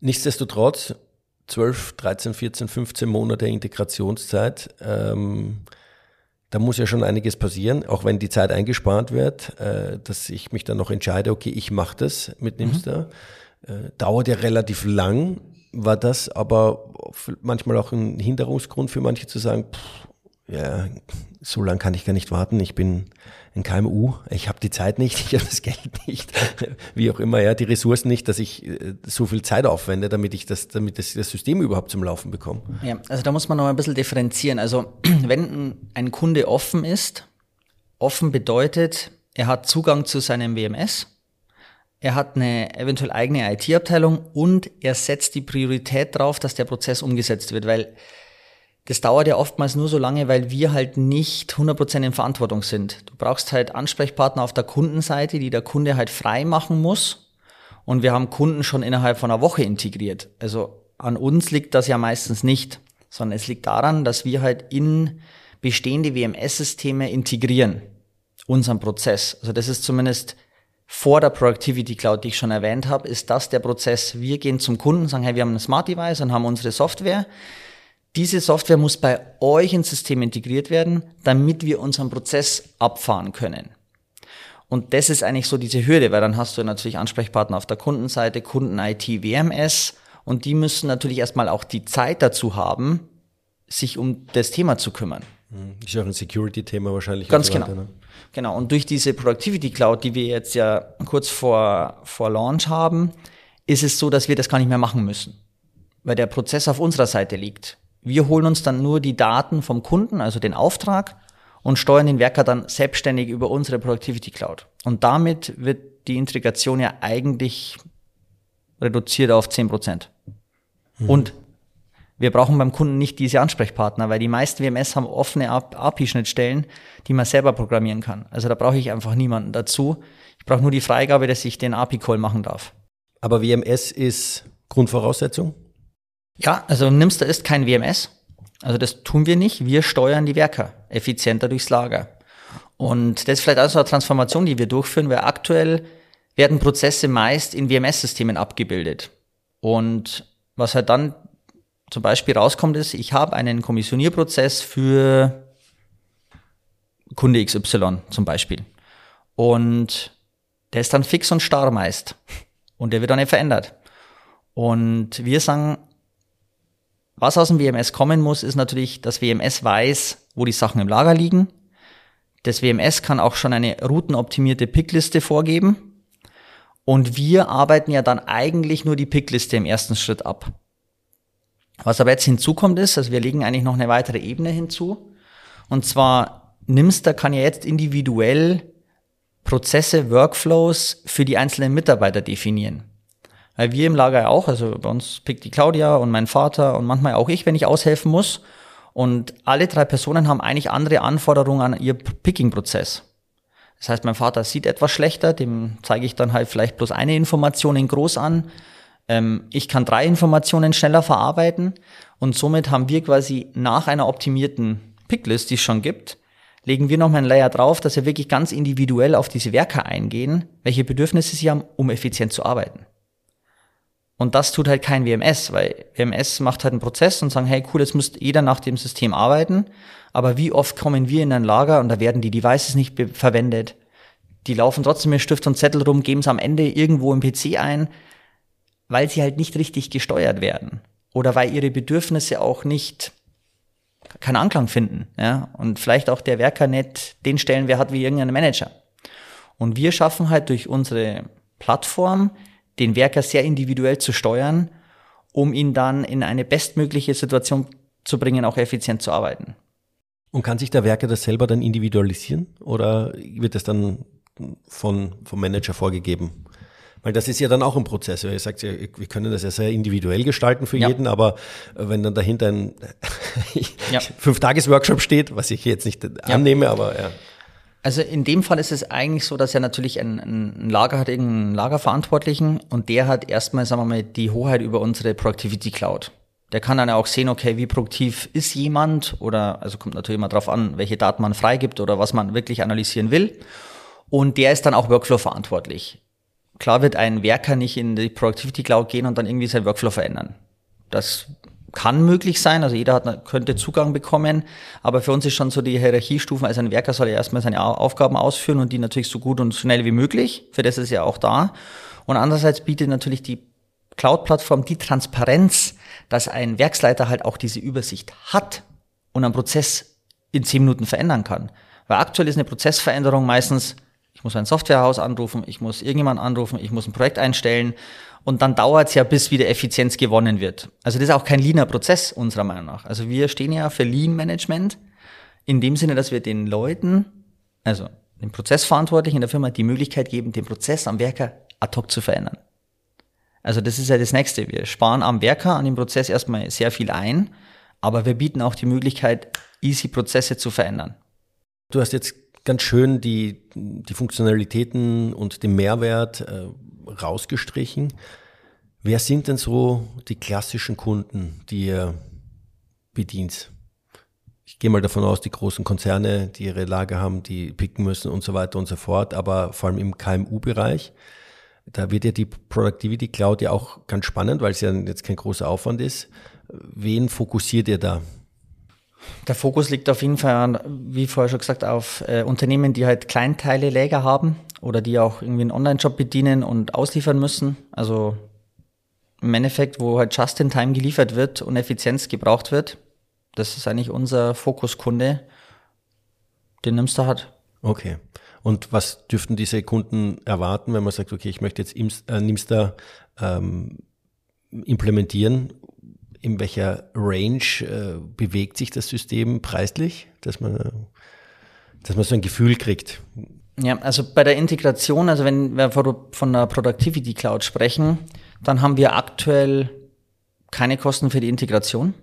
Nichtsdestotrotz, 12, 13, 14, 15 Monate Integrationszeit, ähm, da muss ja schon einiges passieren, auch wenn die Zeit eingespart wird, äh, dass ich mich dann noch entscheide, okay, ich mache das mit Nimster. Mhm. Äh, dauert ja relativ lang, war das aber manchmal auch ein Hinderungsgrund für manche zu sagen, pff, ja, so lange kann ich gar nicht warten. Ich bin ein KMU, ich habe die Zeit nicht, ich habe das Geld nicht, wie auch immer, ja, die Ressourcen nicht, dass ich äh, so viel Zeit aufwende, damit ich das, damit das, das System überhaupt zum Laufen bekomme. Ja, also da muss man noch ein bisschen differenzieren. Also wenn ein Kunde offen ist, offen bedeutet, er hat Zugang zu seinem WMS, er hat eine eventuell eigene IT-Abteilung und er setzt die Priorität darauf, dass der Prozess umgesetzt wird, weil das dauert ja oftmals nur so lange, weil wir halt nicht 100% in Verantwortung sind. Du brauchst halt Ansprechpartner auf der Kundenseite, die der Kunde halt frei machen muss. Und wir haben Kunden schon innerhalb von einer Woche integriert. Also an uns liegt das ja meistens nicht, sondern es liegt daran, dass wir halt in bestehende WMS-Systeme integrieren, unseren Prozess. Also das ist zumindest vor der Productivity Cloud, die ich schon erwähnt habe, ist das der Prozess. Wir gehen zum Kunden, sagen, hey, wir haben ein Smart Device und haben unsere Software diese Software muss bei euch ins System integriert werden, damit wir unseren Prozess abfahren können. Und das ist eigentlich so diese Hürde, weil dann hast du natürlich Ansprechpartner auf der Kundenseite, Kunden-IT, WMS und die müssen natürlich erstmal auch die Zeit dazu haben, sich um das Thema zu kümmern. Hm, ist ja auch ein Security-Thema wahrscheinlich. Ganz so genau. ne? Genau. Und durch diese Productivity Cloud, die wir jetzt ja kurz vor, vor Launch haben, ist es so, dass wir das gar nicht mehr machen müssen. Weil der Prozess auf unserer Seite liegt. Wir holen uns dann nur die Daten vom Kunden, also den Auftrag, und steuern den Werker dann selbstständig über unsere Productivity Cloud. Und damit wird die Integration ja eigentlich reduziert auf 10 Prozent. Mhm. Und wir brauchen beim Kunden nicht diese Ansprechpartner, weil die meisten WMS haben offene API-Schnittstellen, die man selber programmieren kann. Also da brauche ich einfach niemanden dazu. Ich brauche nur die Freigabe, dass ich den API-Call machen darf. Aber WMS ist Grundvoraussetzung? Ja, also Nimster ist kein WMS. Also das tun wir nicht. Wir steuern die Werker effizienter durchs Lager. Und das ist vielleicht also eine Transformation, die wir durchführen, weil aktuell werden Prozesse meist in WMS-Systemen abgebildet. Und was halt dann zum Beispiel rauskommt, ist, ich habe einen Kommissionierprozess für Kunde XY zum Beispiel. Und der ist dann fix und starr meist. Und der wird dann nicht verändert. Und wir sagen, was aus dem WMS kommen muss, ist natürlich, dass WMS weiß, wo die Sachen im Lager liegen. Das WMS kann auch schon eine routenoptimierte Pickliste vorgeben. Und wir arbeiten ja dann eigentlich nur die Pickliste im ersten Schritt ab. Was aber jetzt hinzukommt ist, also wir legen eigentlich noch eine weitere Ebene hinzu. Und zwar Nimster kann ja jetzt individuell Prozesse, Workflows für die einzelnen Mitarbeiter definieren. Weil wir im Lager ja auch, also bei uns pickt die Claudia und mein Vater und manchmal auch ich, wenn ich aushelfen muss. Und alle drei Personen haben eigentlich andere Anforderungen an ihr Picking-Prozess. Das heißt, mein Vater sieht etwas schlechter, dem zeige ich dann halt vielleicht bloß eine Information in groß an. Ähm, ich kann drei Informationen schneller verarbeiten und somit haben wir quasi nach einer optimierten Picklist, die es schon gibt, legen wir noch mal einen Layer drauf, dass wir wirklich ganz individuell auf diese Werke eingehen, welche Bedürfnisse sie haben, um effizient zu arbeiten. Und das tut halt kein WMS, weil WMS macht halt einen Prozess und sagen, hey cool, jetzt muss jeder nach dem System arbeiten. Aber wie oft kommen wir in ein Lager und da werden die Devices nicht verwendet. Die laufen trotzdem mit Stift und Zettel rum, geben es am Ende irgendwo im PC ein, weil sie halt nicht richtig gesteuert werden. Oder weil ihre Bedürfnisse auch nicht keinen Anklang finden. Ja? Und vielleicht auch der Werker nicht den Stellenwert hat wie irgendein Manager. Und wir schaffen halt durch unsere Plattform den Werker sehr individuell zu steuern, um ihn dann in eine bestmögliche Situation zu bringen, auch effizient zu arbeiten. Und kann sich der Werker das selber dann individualisieren oder wird das dann von, vom Manager vorgegeben? Weil das ist ja dann auch ein Prozess. Ihr sagt ja, wir können das ja sehr individuell gestalten für ja. jeden, aber wenn dann dahinter ein ja. Fünf-Tages-Workshop steht, was ich jetzt nicht annehme, aber ja. Also in dem Fall ist es eigentlich so, dass er natürlich ein, ein Lager hat, irgendeinen Lagerverantwortlichen und der hat erstmal, sagen wir mal, die Hoheit über unsere Productivity Cloud. Der kann dann auch sehen, okay, wie produktiv ist jemand oder, also kommt natürlich immer drauf an, welche Daten man freigibt oder was man wirklich analysieren will. Und der ist dann auch Workflow verantwortlich. Klar wird ein Werker nicht in die Productivity Cloud gehen und dann irgendwie sein Workflow verändern. Das kann möglich sein, also jeder hat, könnte Zugang bekommen, aber für uns ist schon so die Hierarchiestufen, also ein Werker soll ja erstmal seine Aufgaben ausführen und die natürlich so gut und schnell wie möglich, für das ist ja auch da. Und andererseits bietet natürlich die Cloud-Plattform die Transparenz, dass ein Werksleiter halt auch diese Übersicht hat und einen Prozess in zehn Minuten verändern kann. Weil aktuell ist eine Prozessveränderung meistens, ich muss ein Softwarehaus anrufen, ich muss irgendjemand anrufen, ich muss ein Projekt einstellen und dann dauert es ja, bis wieder Effizienz gewonnen wird. Also das ist auch kein leaner Prozess unserer Meinung nach. Also wir stehen ja für Lean Management in dem Sinne, dass wir den Leuten, also den Prozessverantwortlichen in der Firma, die Möglichkeit geben, den Prozess am Werker ad hoc zu verändern. Also das ist ja das Nächste. Wir sparen am Werker, an dem Prozess erstmal sehr viel ein, aber wir bieten auch die Möglichkeit, easy Prozesse zu verändern. Du hast jetzt ganz schön die, die Funktionalitäten und den Mehrwert äh, rausgestrichen. Wer sind denn so die klassischen Kunden, die ihr bedient? Ich gehe mal davon aus, die großen Konzerne, die ihre Lager haben, die picken müssen und so weiter und so fort, aber vor allem im KMU-Bereich. Da wird ja die Productivity Cloud ja auch ganz spannend, weil es ja jetzt kein großer Aufwand ist. Wen fokussiert ihr da? Der Fokus liegt auf jeden Fall, wie vorher schon gesagt, auf äh, Unternehmen, die halt Kleinteile Läger haben oder die auch irgendwie einen Online-Shop bedienen und ausliefern müssen. Also im Endeffekt, wo halt just in time geliefert wird und Effizienz gebraucht wird. Das ist eigentlich unser Fokuskunde, den Nimster hat. Okay. Und was dürften diese Kunden erwarten, wenn man sagt, okay, ich möchte jetzt äh, Nimster ähm, implementieren? In welcher Range äh, bewegt sich das System preislich, dass man, dass man so ein Gefühl kriegt? Ja, also bei der Integration, also wenn wir von der Productivity Cloud sprechen, dann haben wir aktuell keine Kosten für die Integration.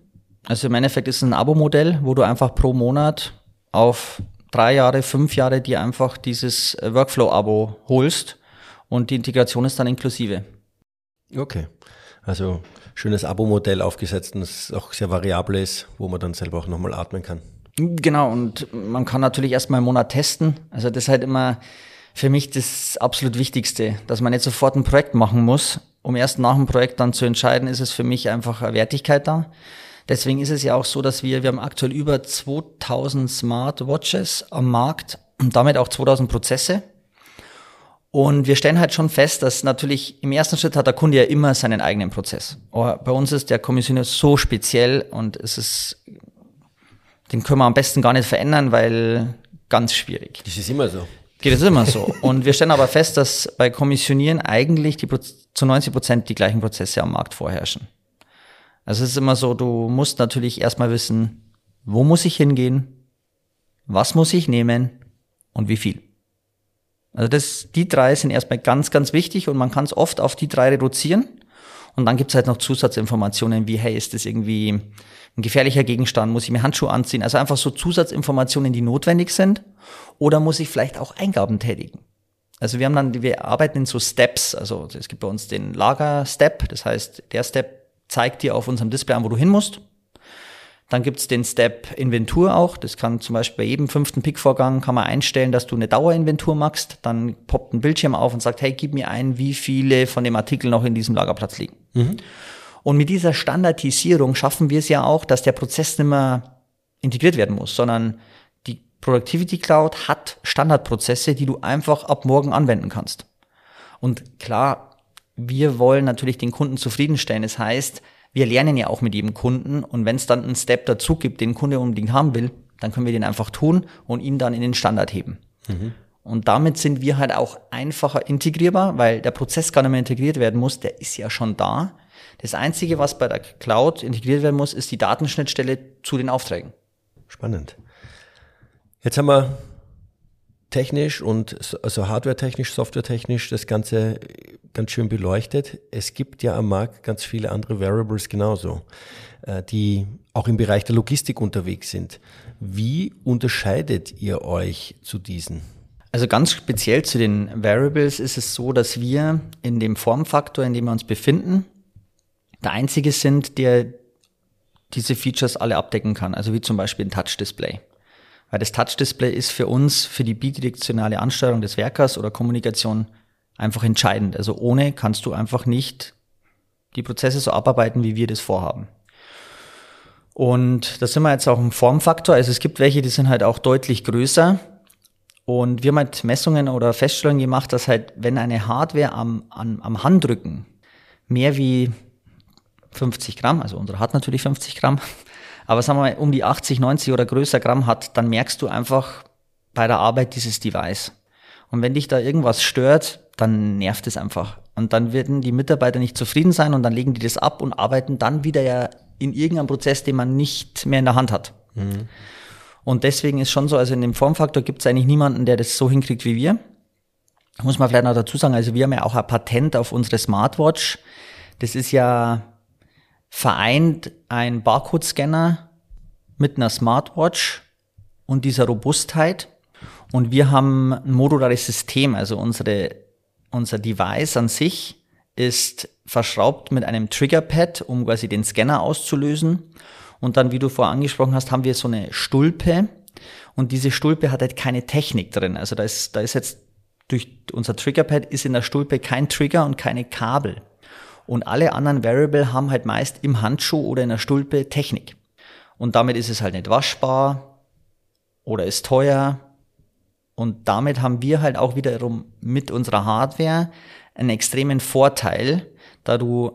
Also im Endeffekt ist es ein Abo-Modell, wo du einfach pro Monat auf drei Jahre, fünf Jahre dir einfach dieses Workflow-Abo holst und die Integration ist dann inklusive. Okay. Also schönes Abo-Modell aufgesetzt und das auch sehr variabel ist, wo man dann selber auch nochmal atmen kann. Genau, und man kann natürlich erstmal einen Monat testen. Also das ist halt immer für mich das absolut Wichtigste, dass man nicht sofort ein Projekt machen muss, um erst nach dem Projekt dann zu entscheiden, ist es für mich einfach eine Wertigkeit da. Deswegen ist es ja auch so, dass wir, wir haben aktuell über 2000 Smartwatches am Markt und damit auch 2000 Prozesse. Und wir stellen halt schon fest, dass natürlich im ersten Schritt hat der Kunde ja immer seinen eigenen Prozess. Aber bei uns ist der Kommissioner so speziell und es ist den können wir am besten gar nicht verändern, weil ganz schwierig. Das ist immer so. Geht es immer so. Und wir stellen aber fest, dass bei Kommissionieren eigentlich die, zu 90 Prozent die gleichen Prozesse am Markt vorherrschen. Also es ist immer so, du musst natürlich erstmal wissen, wo muss ich hingehen, was muss ich nehmen und wie viel. Also das, die drei sind erstmal ganz, ganz wichtig und man kann es oft auf die drei reduzieren. Und dann gibt es halt noch Zusatzinformationen wie, hey, ist das irgendwie ein gefährlicher Gegenstand, muss ich mir Handschuhe anziehen, also einfach so Zusatzinformationen, die notwendig sind, oder muss ich vielleicht auch Eingaben tätigen? Also wir haben dann, wir arbeiten in so Steps, also es gibt bei uns den Lager-Step, das heißt, der Step zeigt dir auf unserem Display an, wo du hin musst. Dann gibt's den Step Inventur auch. Das kann zum Beispiel bei jedem fünften Pick-Vorgang kann man einstellen, dass du eine Dauerinventur machst. Dann poppt ein Bildschirm auf und sagt, hey, gib mir ein, wie viele von dem Artikel noch in diesem Lagerplatz liegen. Mhm. Und mit dieser Standardisierung schaffen wir es ja auch, dass der Prozess nicht mehr integriert werden muss, sondern die Productivity Cloud hat Standardprozesse, die du einfach ab morgen anwenden kannst. Und klar, wir wollen natürlich den Kunden zufriedenstellen. Das heißt, wir lernen ja auch mit jedem Kunden und wenn es dann einen Step dazu gibt, den Kunde unbedingt haben will, dann können wir den einfach tun und ihn dann in den Standard heben. Mhm. Und damit sind wir halt auch einfacher integrierbar, weil der Prozess gar nicht mehr integriert werden muss, der ist ja schon da. Das Einzige, was bei der Cloud integriert werden muss, ist die Datenschnittstelle zu den Aufträgen. Spannend. Jetzt haben wir technisch und also hardware-technisch, software-technisch das Ganze ganz schön beleuchtet. Es gibt ja am Markt ganz viele andere Variables genauso, äh, die auch im Bereich der Logistik unterwegs sind. Wie unterscheidet ihr euch zu diesen? Also ganz speziell zu den Variables ist es so, dass wir in dem Formfaktor, in dem wir uns befinden, der einzige sind, der diese Features alle abdecken kann. Also wie zum Beispiel ein Touch-Display. Weil das Touch-Display ist für uns, für die bidirektionale Ansteuerung des Werkers oder Kommunikation einfach entscheidend. Also ohne kannst du einfach nicht die Prozesse so abarbeiten, wie wir das vorhaben. Und da sind wir jetzt auch im Formfaktor. Also es gibt welche, die sind halt auch deutlich größer. Und wir haben halt Messungen oder Feststellungen gemacht, dass halt, wenn eine Hardware am, am, am Handrücken mehr wie 50 Gramm, also unsere hat natürlich 50 Gramm, aber sagen wir mal um die 80, 90 oder größer Gramm hat, dann merkst du einfach bei der Arbeit dieses Device. Und wenn dich da irgendwas stört, dann nervt es einfach. Und dann werden die Mitarbeiter nicht zufrieden sein und dann legen die das ab und arbeiten dann wieder ja in irgendeinem Prozess, den man nicht mehr in der Hand hat. Mhm. Und deswegen ist schon so, also in dem Formfaktor gibt es eigentlich niemanden, der das so hinkriegt wie wir. Muss man vielleicht noch dazu sagen, also wir haben ja auch ein Patent auf unsere Smartwatch. Das ist ja vereint ein Barcode-Scanner mit einer Smartwatch und dieser Robustheit. Und wir haben ein modulares System, also unsere, unser Device an sich ist verschraubt mit einem Triggerpad, um quasi den Scanner auszulösen. Und dann, wie du vorher angesprochen hast, haben wir so eine Stulpe. Und diese Stulpe hat halt keine Technik drin. Also da ist, da ist jetzt durch unser Triggerpad ist in der Stulpe kein Trigger und keine Kabel. Und alle anderen Variable haben halt meist im Handschuh oder in der Stulpe Technik. Und damit ist es halt nicht waschbar oder ist teuer. Und damit haben wir halt auch wiederum mit unserer Hardware einen extremen Vorteil, da du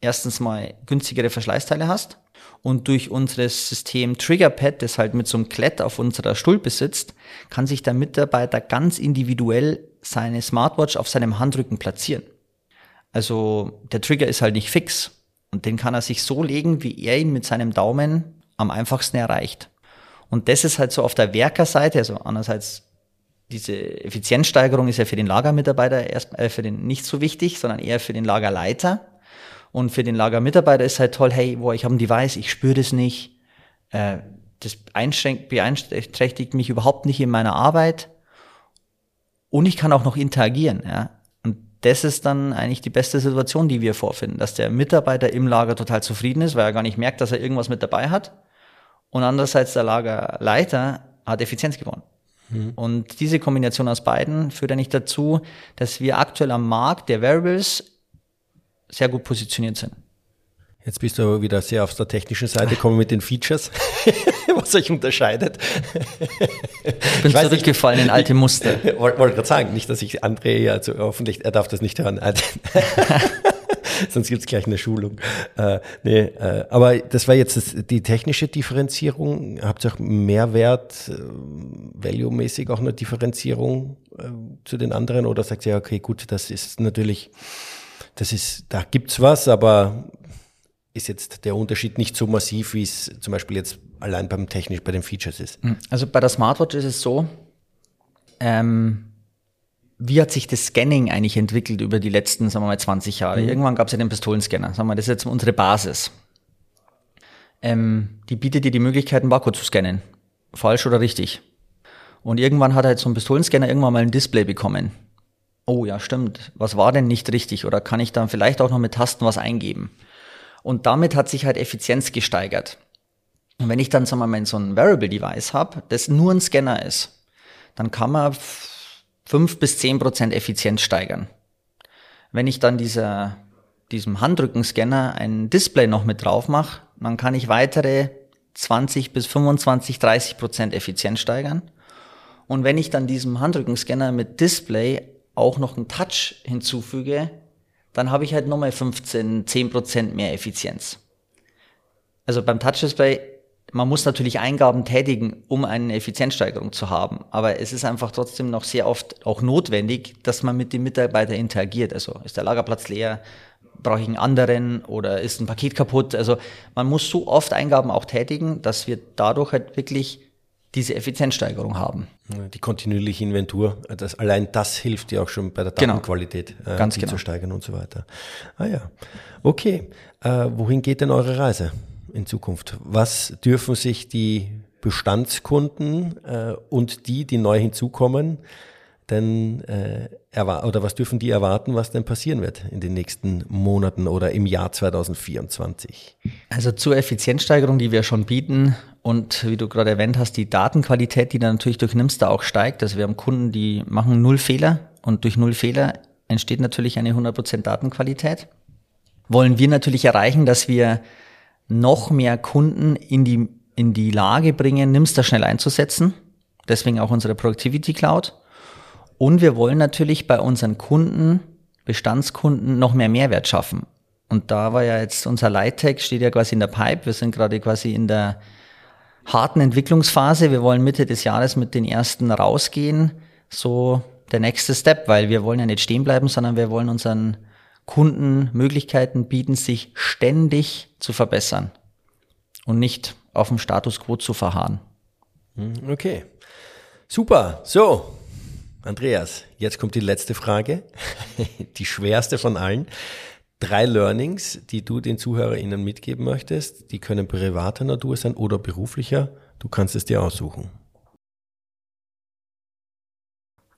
erstens mal günstigere Verschleißteile hast und durch unser System Triggerpad, das halt mit so einem Klett auf unserer Stulpe sitzt, kann sich der Mitarbeiter ganz individuell seine Smartwatch auf seinem Handrücken platzieren. Also der Trigger ist halt nicht fix und den kann er sich so legen, wie er ihn mit seinem Daumen am einfachsten erreicht. Und das ist halt so auf der Werkerseite, also einerseits diese Effizienzsteigerung ist ja für den Lagermitarbeiter erst äh, für den nicht so wichtig, sondern eher für den Lagerleiter. Und für den Lagermitarbeiter ist halt toll, hey, boah, ich habe ein Device, ich spüre das nicht. Äh, das beeinträchtigt mich überhaupt nicht in meiner Arbeit. Und ich kann auch noch interagieren. Ja. Das ist dann eigentlich die beste Situation, die wir vorfinden, dass der Mitarbeiter im Lager total zufrieden ist, weil er gar nicht merkt, dass er irgendwas mit dabei hat. Und andererseits der Lagerleiter hat Effizienz gewonnen. Mhm. Und diese Kombination aus beiden führt eigentlich dazu, dass wir aktuell am Markt der Variables sehr gut positioniert sind. Jetzt bist du aber wieder sehr auf der technischen Seite, kommen mit den Features, was euch unterscheidet. Ich bin ich zurückgefallen nicht, in alte Muster. Wollte wollt gerade sagen, nicht, dass ich André also hoffentlich, er darf das nicht hören. Sonst gibt es gleich eine Schulung. Äh, nee, äh, aber das war jetzt das, die technische Differenzierung. Habt ihr auch Mehrwert, äh, value-mäßig auch eine Differenzierung äh, zu den anderen? Oder sagt ihr, okay, gut, das ist natürlich, das ist, da gibt's was, aber ist jetzt der Unterschied nicht so massiv, wie es zum Beispiel jetzt allein beim technisch bei den Features ist? Hm, also bei der Smartwatch ist es so, ähm, wie hat sich das Scanning eigentlich entwickelt über die letzten, sagen wir mal, 20 Jahre? Mhm. Irgendwann gab es ja den Pistolenscanner. Sagen wir, das ist jetzt unsere Basis. Ähm, die bietet dir die Möglichkeit, einen Barcode zu scannen. Falsch oder richtig. Und irgendwann hat halt so ein Pistolenscanner irgendwann mal ein Display bekommen. Oh ja, stimmt. Was war denn nicht richtig? Oder kann ich dann vielleicht auch noch mit Tasten was eingeben? Und damit hat sich halt Effizienz gesteigert. Und wenn ich dann, sagen wir mal, so ein Variable Device habe, das nur ein Scanner ist, dann kann man fünf bis zehn Prozent Effizienz steigern. Wenn ich dann dieser, diesem Handrückenscanner ein Display noch mit drauf mache, dann kann ich weitere 20 bis 25, 30 Prozent Effizienz steigern. Und wenn ich dann diesem Handrückenscanner mit Display auch noch einen Touch hinzufüge, dann habe ich halt nochmal 15, 10 Prozent mehr Effizienz. Also beim Touch-Display man muss natürlich Eingaben tätigen, um eine Effizienzsteigerung zu haben. Aber es ist einfach trotzdem noch sehr oft auch notwendig, dass man mit dem Mitarbeiter interagiert. Also ist der Lagerplatz leer? Brauche ich einen anderen oder ist ein Paket kaputt? Also man muss so oft Eingaben auch tätigen, dass wir dadurch halt wirklich diese Effizienzsteigerung haben. Die kontinuierliche Inventur, das, allein das hilft dir auch schon bei der genau. Datenqualität genau. äh, Ganz genau. zu steigern und so weiter. Ah ja, okay. Äh, wohin geht denn eure Reise? in Zukunft? Was dürfen sich die Bestandskunden äh, und die, die neu hinzukommen, denn äh, oder was dürfen die erwarten, was denn passieren wird in den nächsten Monaten oder im Jahr 2024? Also zur Effizienzsteigerung, die wir schon bieten Und wie du gerade erwähnt hast, die Datenqualität, die dann natürlich durch Nimster auch steigt. Also wir haben Kunden, die machen null Fehler und durch null Fehler entsteht natürlich eine 100% Datenqualität. Wollen wir natürlich erreichen, dass wir noch mehr Kunden in die, in die Lage bringen, Nimster schnell einzusetzen. Deswegen auch unsere Productivity Cloud. Und wir wollen natürlich bei unseren Kunden, Bestandskunden, noch mehr Mehrwert schaffen. Und da war ja jetzt unser Lighttech, steht ja quasi in der Pipe. Wir sind gerade quasi in der harten Entwicklungsphase. Wir wollen Mitte des Jahres mit den ersten rausgehen. So der nächste Step, weil wir wollen ja nicht stehen bleiben, sondern wir wollen unseren Kunden Möglichkeiten bieten, sich ständig zu verbessern und nicht auf dem Status quo zu verharren. Hm, okay. Super. So, Andreas, jetzt kommt die letzte Frage, die schwerste von allen. Drei Learnings, die du den ZuhörerInnen mitgeben möchtest, die können privater Natur sein oder beruflicher. Du kannst es dir aussuchen.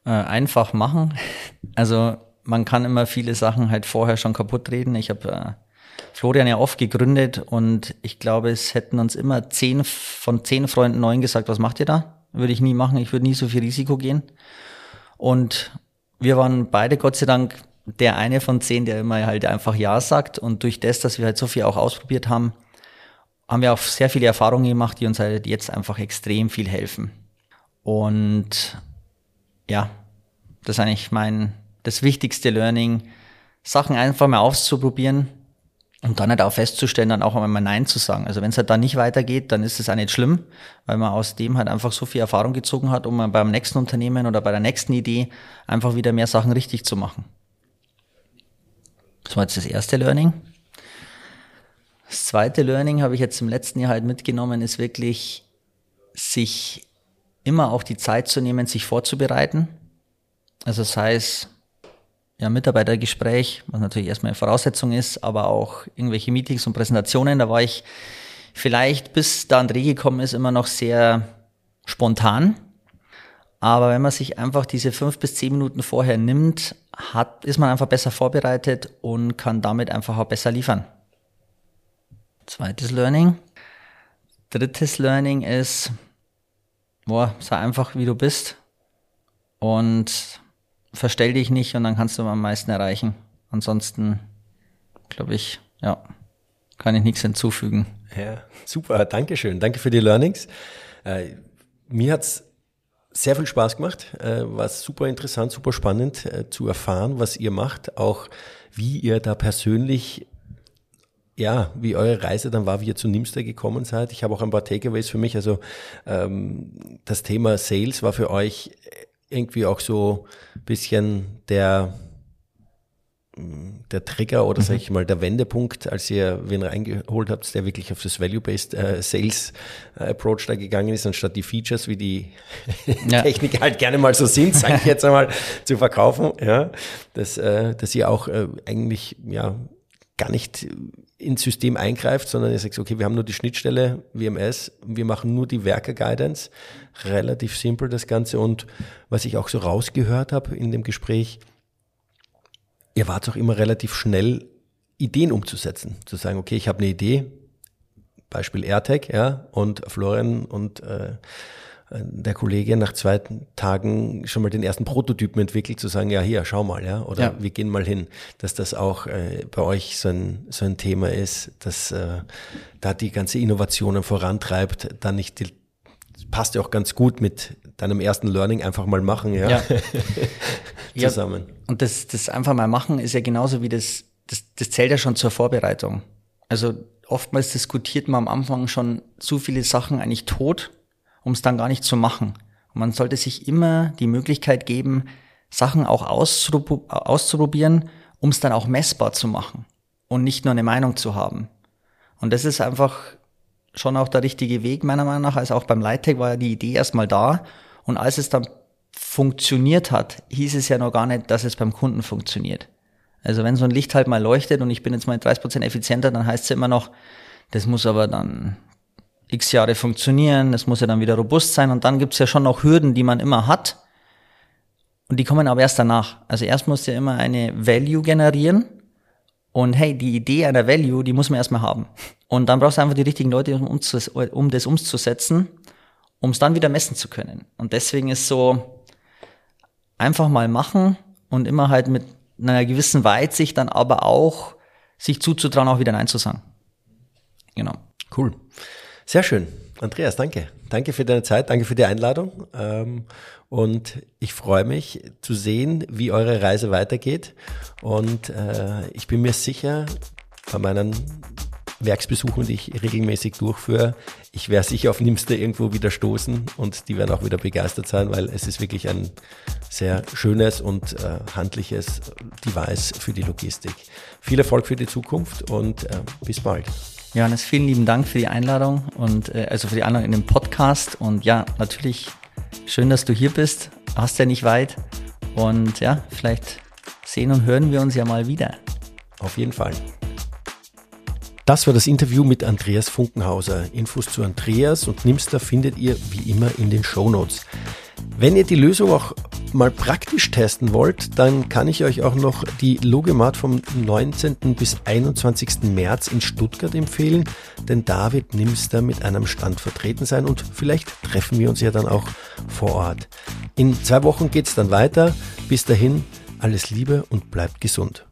Äh, einfach machen. Also man kann immer viele Sachen halt vorher schon kaputt reden. Ich habe äh, Florian ja oft gegründet und ich glaube, es hätten uns immer zehn von zehn Freunden neun gesagt, was macht ihr da? Würde ich nie machen. Ich würde nie so viel Risiko gehen. Und wir waren beide Gott sei Dank der eine von zehn, der immer halt einfach Ja sagt. Und durch das, dass wir halt so viel auch ausprobiert haben, haben wir auch sehr viele Erfahrungen gemacht, die uns halt jetzt einfach extrem viel helfen. Und ja, das ist eigentlich mein, das wichtigste Learning, Sachen einfach mal auszuprobieren und dann halt auch festzustellen, dann auch einmal Nein zu sagen. Also wenn es halt dann nicht weitergeht, dann ist es auch nicht schlimm, weil man aus dem halt einfach so viel Erfahrung gezogen hat, um beim nächsten Unternehmen oder bei der nächsten Idee einfach wieder mehr Sachen richtig zu machen. Das war jetzt das erste Learning. Das zweite Learning habe ich jetzt im letzten Jahr halt mitgenommen, ist wirklich, sich immer auch die Zeit zu nehmen, sich vorzubereiten. Also sei es ja, Mitarbeitergespräch, was natürlich erstmal eine Voraussetzung ist, aber auch irgendwelche Meetings und Präsentationen. Da war ich vielleicht, bis da André gekommen ist, immer noch sehr spontan. Aber wenn man sich einfach diese fünf bis zehn Minuten vorher nimmt, hat, ist man einfach besser vorbereitet und kann damit einfach auch besser liefern. Zweites Learning. Drittes Learning ist, boah, sei einfach wie du bist und verstell dich nicht und dann kannst du am meisten erreichen. Ansonsten, glaube ich, ja, kann ich nichts hinzufügen. Ja, super, danke schön. Danke für die Learnings. Äh, mir hat's sehr viel Spaß gemacht, äh, war super interessant, super spannend äh, zu erfahren, was ihr macht, auch wie ihr da persönlich ja, wie eure Reise dann war, wie ihr zu Nimster gekommen seid. Ich habe auch ein paar Takeaways für mich. Also ähm, das Thema Sales war für euch irgendwie auch so bisschen der, der Trigger oder mhm. sage ich mal der Wendepunkt, als ihr wen reingeholt habt, der wirklich auf das Value-Based äh, Sales äh, Approach da gegangen ist, anstatt die Features, wie die ja. Techniker halt gerne mal so sind, sage ich jetzt einmal, zu verkaufen. Ja, dass, äh, dass ihr auch äh, eigentlich ja gar nicht ins System eingreift, sondern ihr sagt, okay, wir haben nur die Schnittstelle WMS, wir machen nur die Werker-Guidance, relativ simpel das Ganze und was ich auch so rausgehört habe in dem Gespräch, ihr wart auch immer relativ schnell, Ideen umzusetzen, zu sagen, okay, ich habe eine Idee, Beispiel AirTag, ja, und Florian und äh, der Kollege nach zwei Tagen schon mal den ersten Prototypen entwickelt, zu sagen, ja, hier, schau mal, ja, oder ja. wir gehen mal hin, dass das auch äh, bei euch so ein, so ein Thema ist, dass äh, da die ganze Innovationen vorantreibt, dann nicht die, passt ja auch ganz gut mit deinem ersten Learning einfach mal machen, ja, ja. zusammen. Ja, und das, das einfach mal machen ist ja genauso wie das, das, das zählt ja schon zur Vorbereitung. Also oftmals diskutiert man am Anfang schon zu viele Sachen eigentlich tot um es dann gar nicht zu machen. Und man sollte sich immer die Möglichkeit geben, Sachen auch auszuprobieren, um es dann auch messbar zu machen und nicht nur eine Meinung zu haben. Und das ist einfach schon auch der richtige Weg, meiner Meinung nach. Also auch beim Lighttech war ja die Idee erstmal da. Und als es dann funktioniert hat, hieß es ja noch gar nicht, dass es beim Kunden funktioniert. Also wenn so ein Licht halt mal leuchtet und ich bin jetzt mal 30 Prozent effizienter, dann heißt es immer noch, das muss aber dann x Jahre funktionieren, es muss ja dann wieder robust sein und dann gibt's ja schon noch Hürden, die man immer hat. Und die kommen aber erst danach. Also erst muss ja immer eine Value generieren Und hey, die Idee einer Value, die muss man erstmal haben. Und dann brauchst du einfach die richtigen Leute, um, um das umzusetzen, um es dann wieder messen zu können. Und deswegen ist so einfach mal machen und immer halt mit einer gewissen Weitsicht dann aber auch sich zuzutrauen, auch wieder Nein zu sagen. Genau. Cool. Sehr schön. Andreas, danke. Danke für deine Zeit, danke für die Einladung. Und ich freue mich zu sehen, wie eure Reise weitergeht. Und äh, ich bin mir sicher, bei meinen Werksbesuchen, die ich regelmäßig durchführe, ich werde sicher auf Nimster irgendwo wieder stoßen und die werden auch wieder begeistert sein, weil es ist wirklich ein sehr schönes und äh, handliches Device für die Logistik. Viel Erfolg für die Zukunft und äh, bis bald. Johannes, vielen lieben Dank für die Einladung und äh, also für die Einladung in den Podcast. Und ja, natürlich schön, dass du hier bist. Hast ja nicht weit. Und ja, vielleicht sehen und hören wir uns ja mal wieder. Auf jeden Fall. Das war das Interview mit Andreas Funkenhauser. Infos zu Andreas und Nimster findet ihr wie immer in den Show Notes. Wenn ihr die Lösung auch mal praktisch testen wollt, dann kann ich euch auch noch die Logemat vom 19. bis 21. März in Stuttgart empfehlen, denn da wird Nimster mit einem Stand vertreten sein und vielleicht treffen wir uns ja dann auch vor Ort. In zwei Wochen geht's dann weiter. Bis dahin, alles Liebe und bleibt gesund.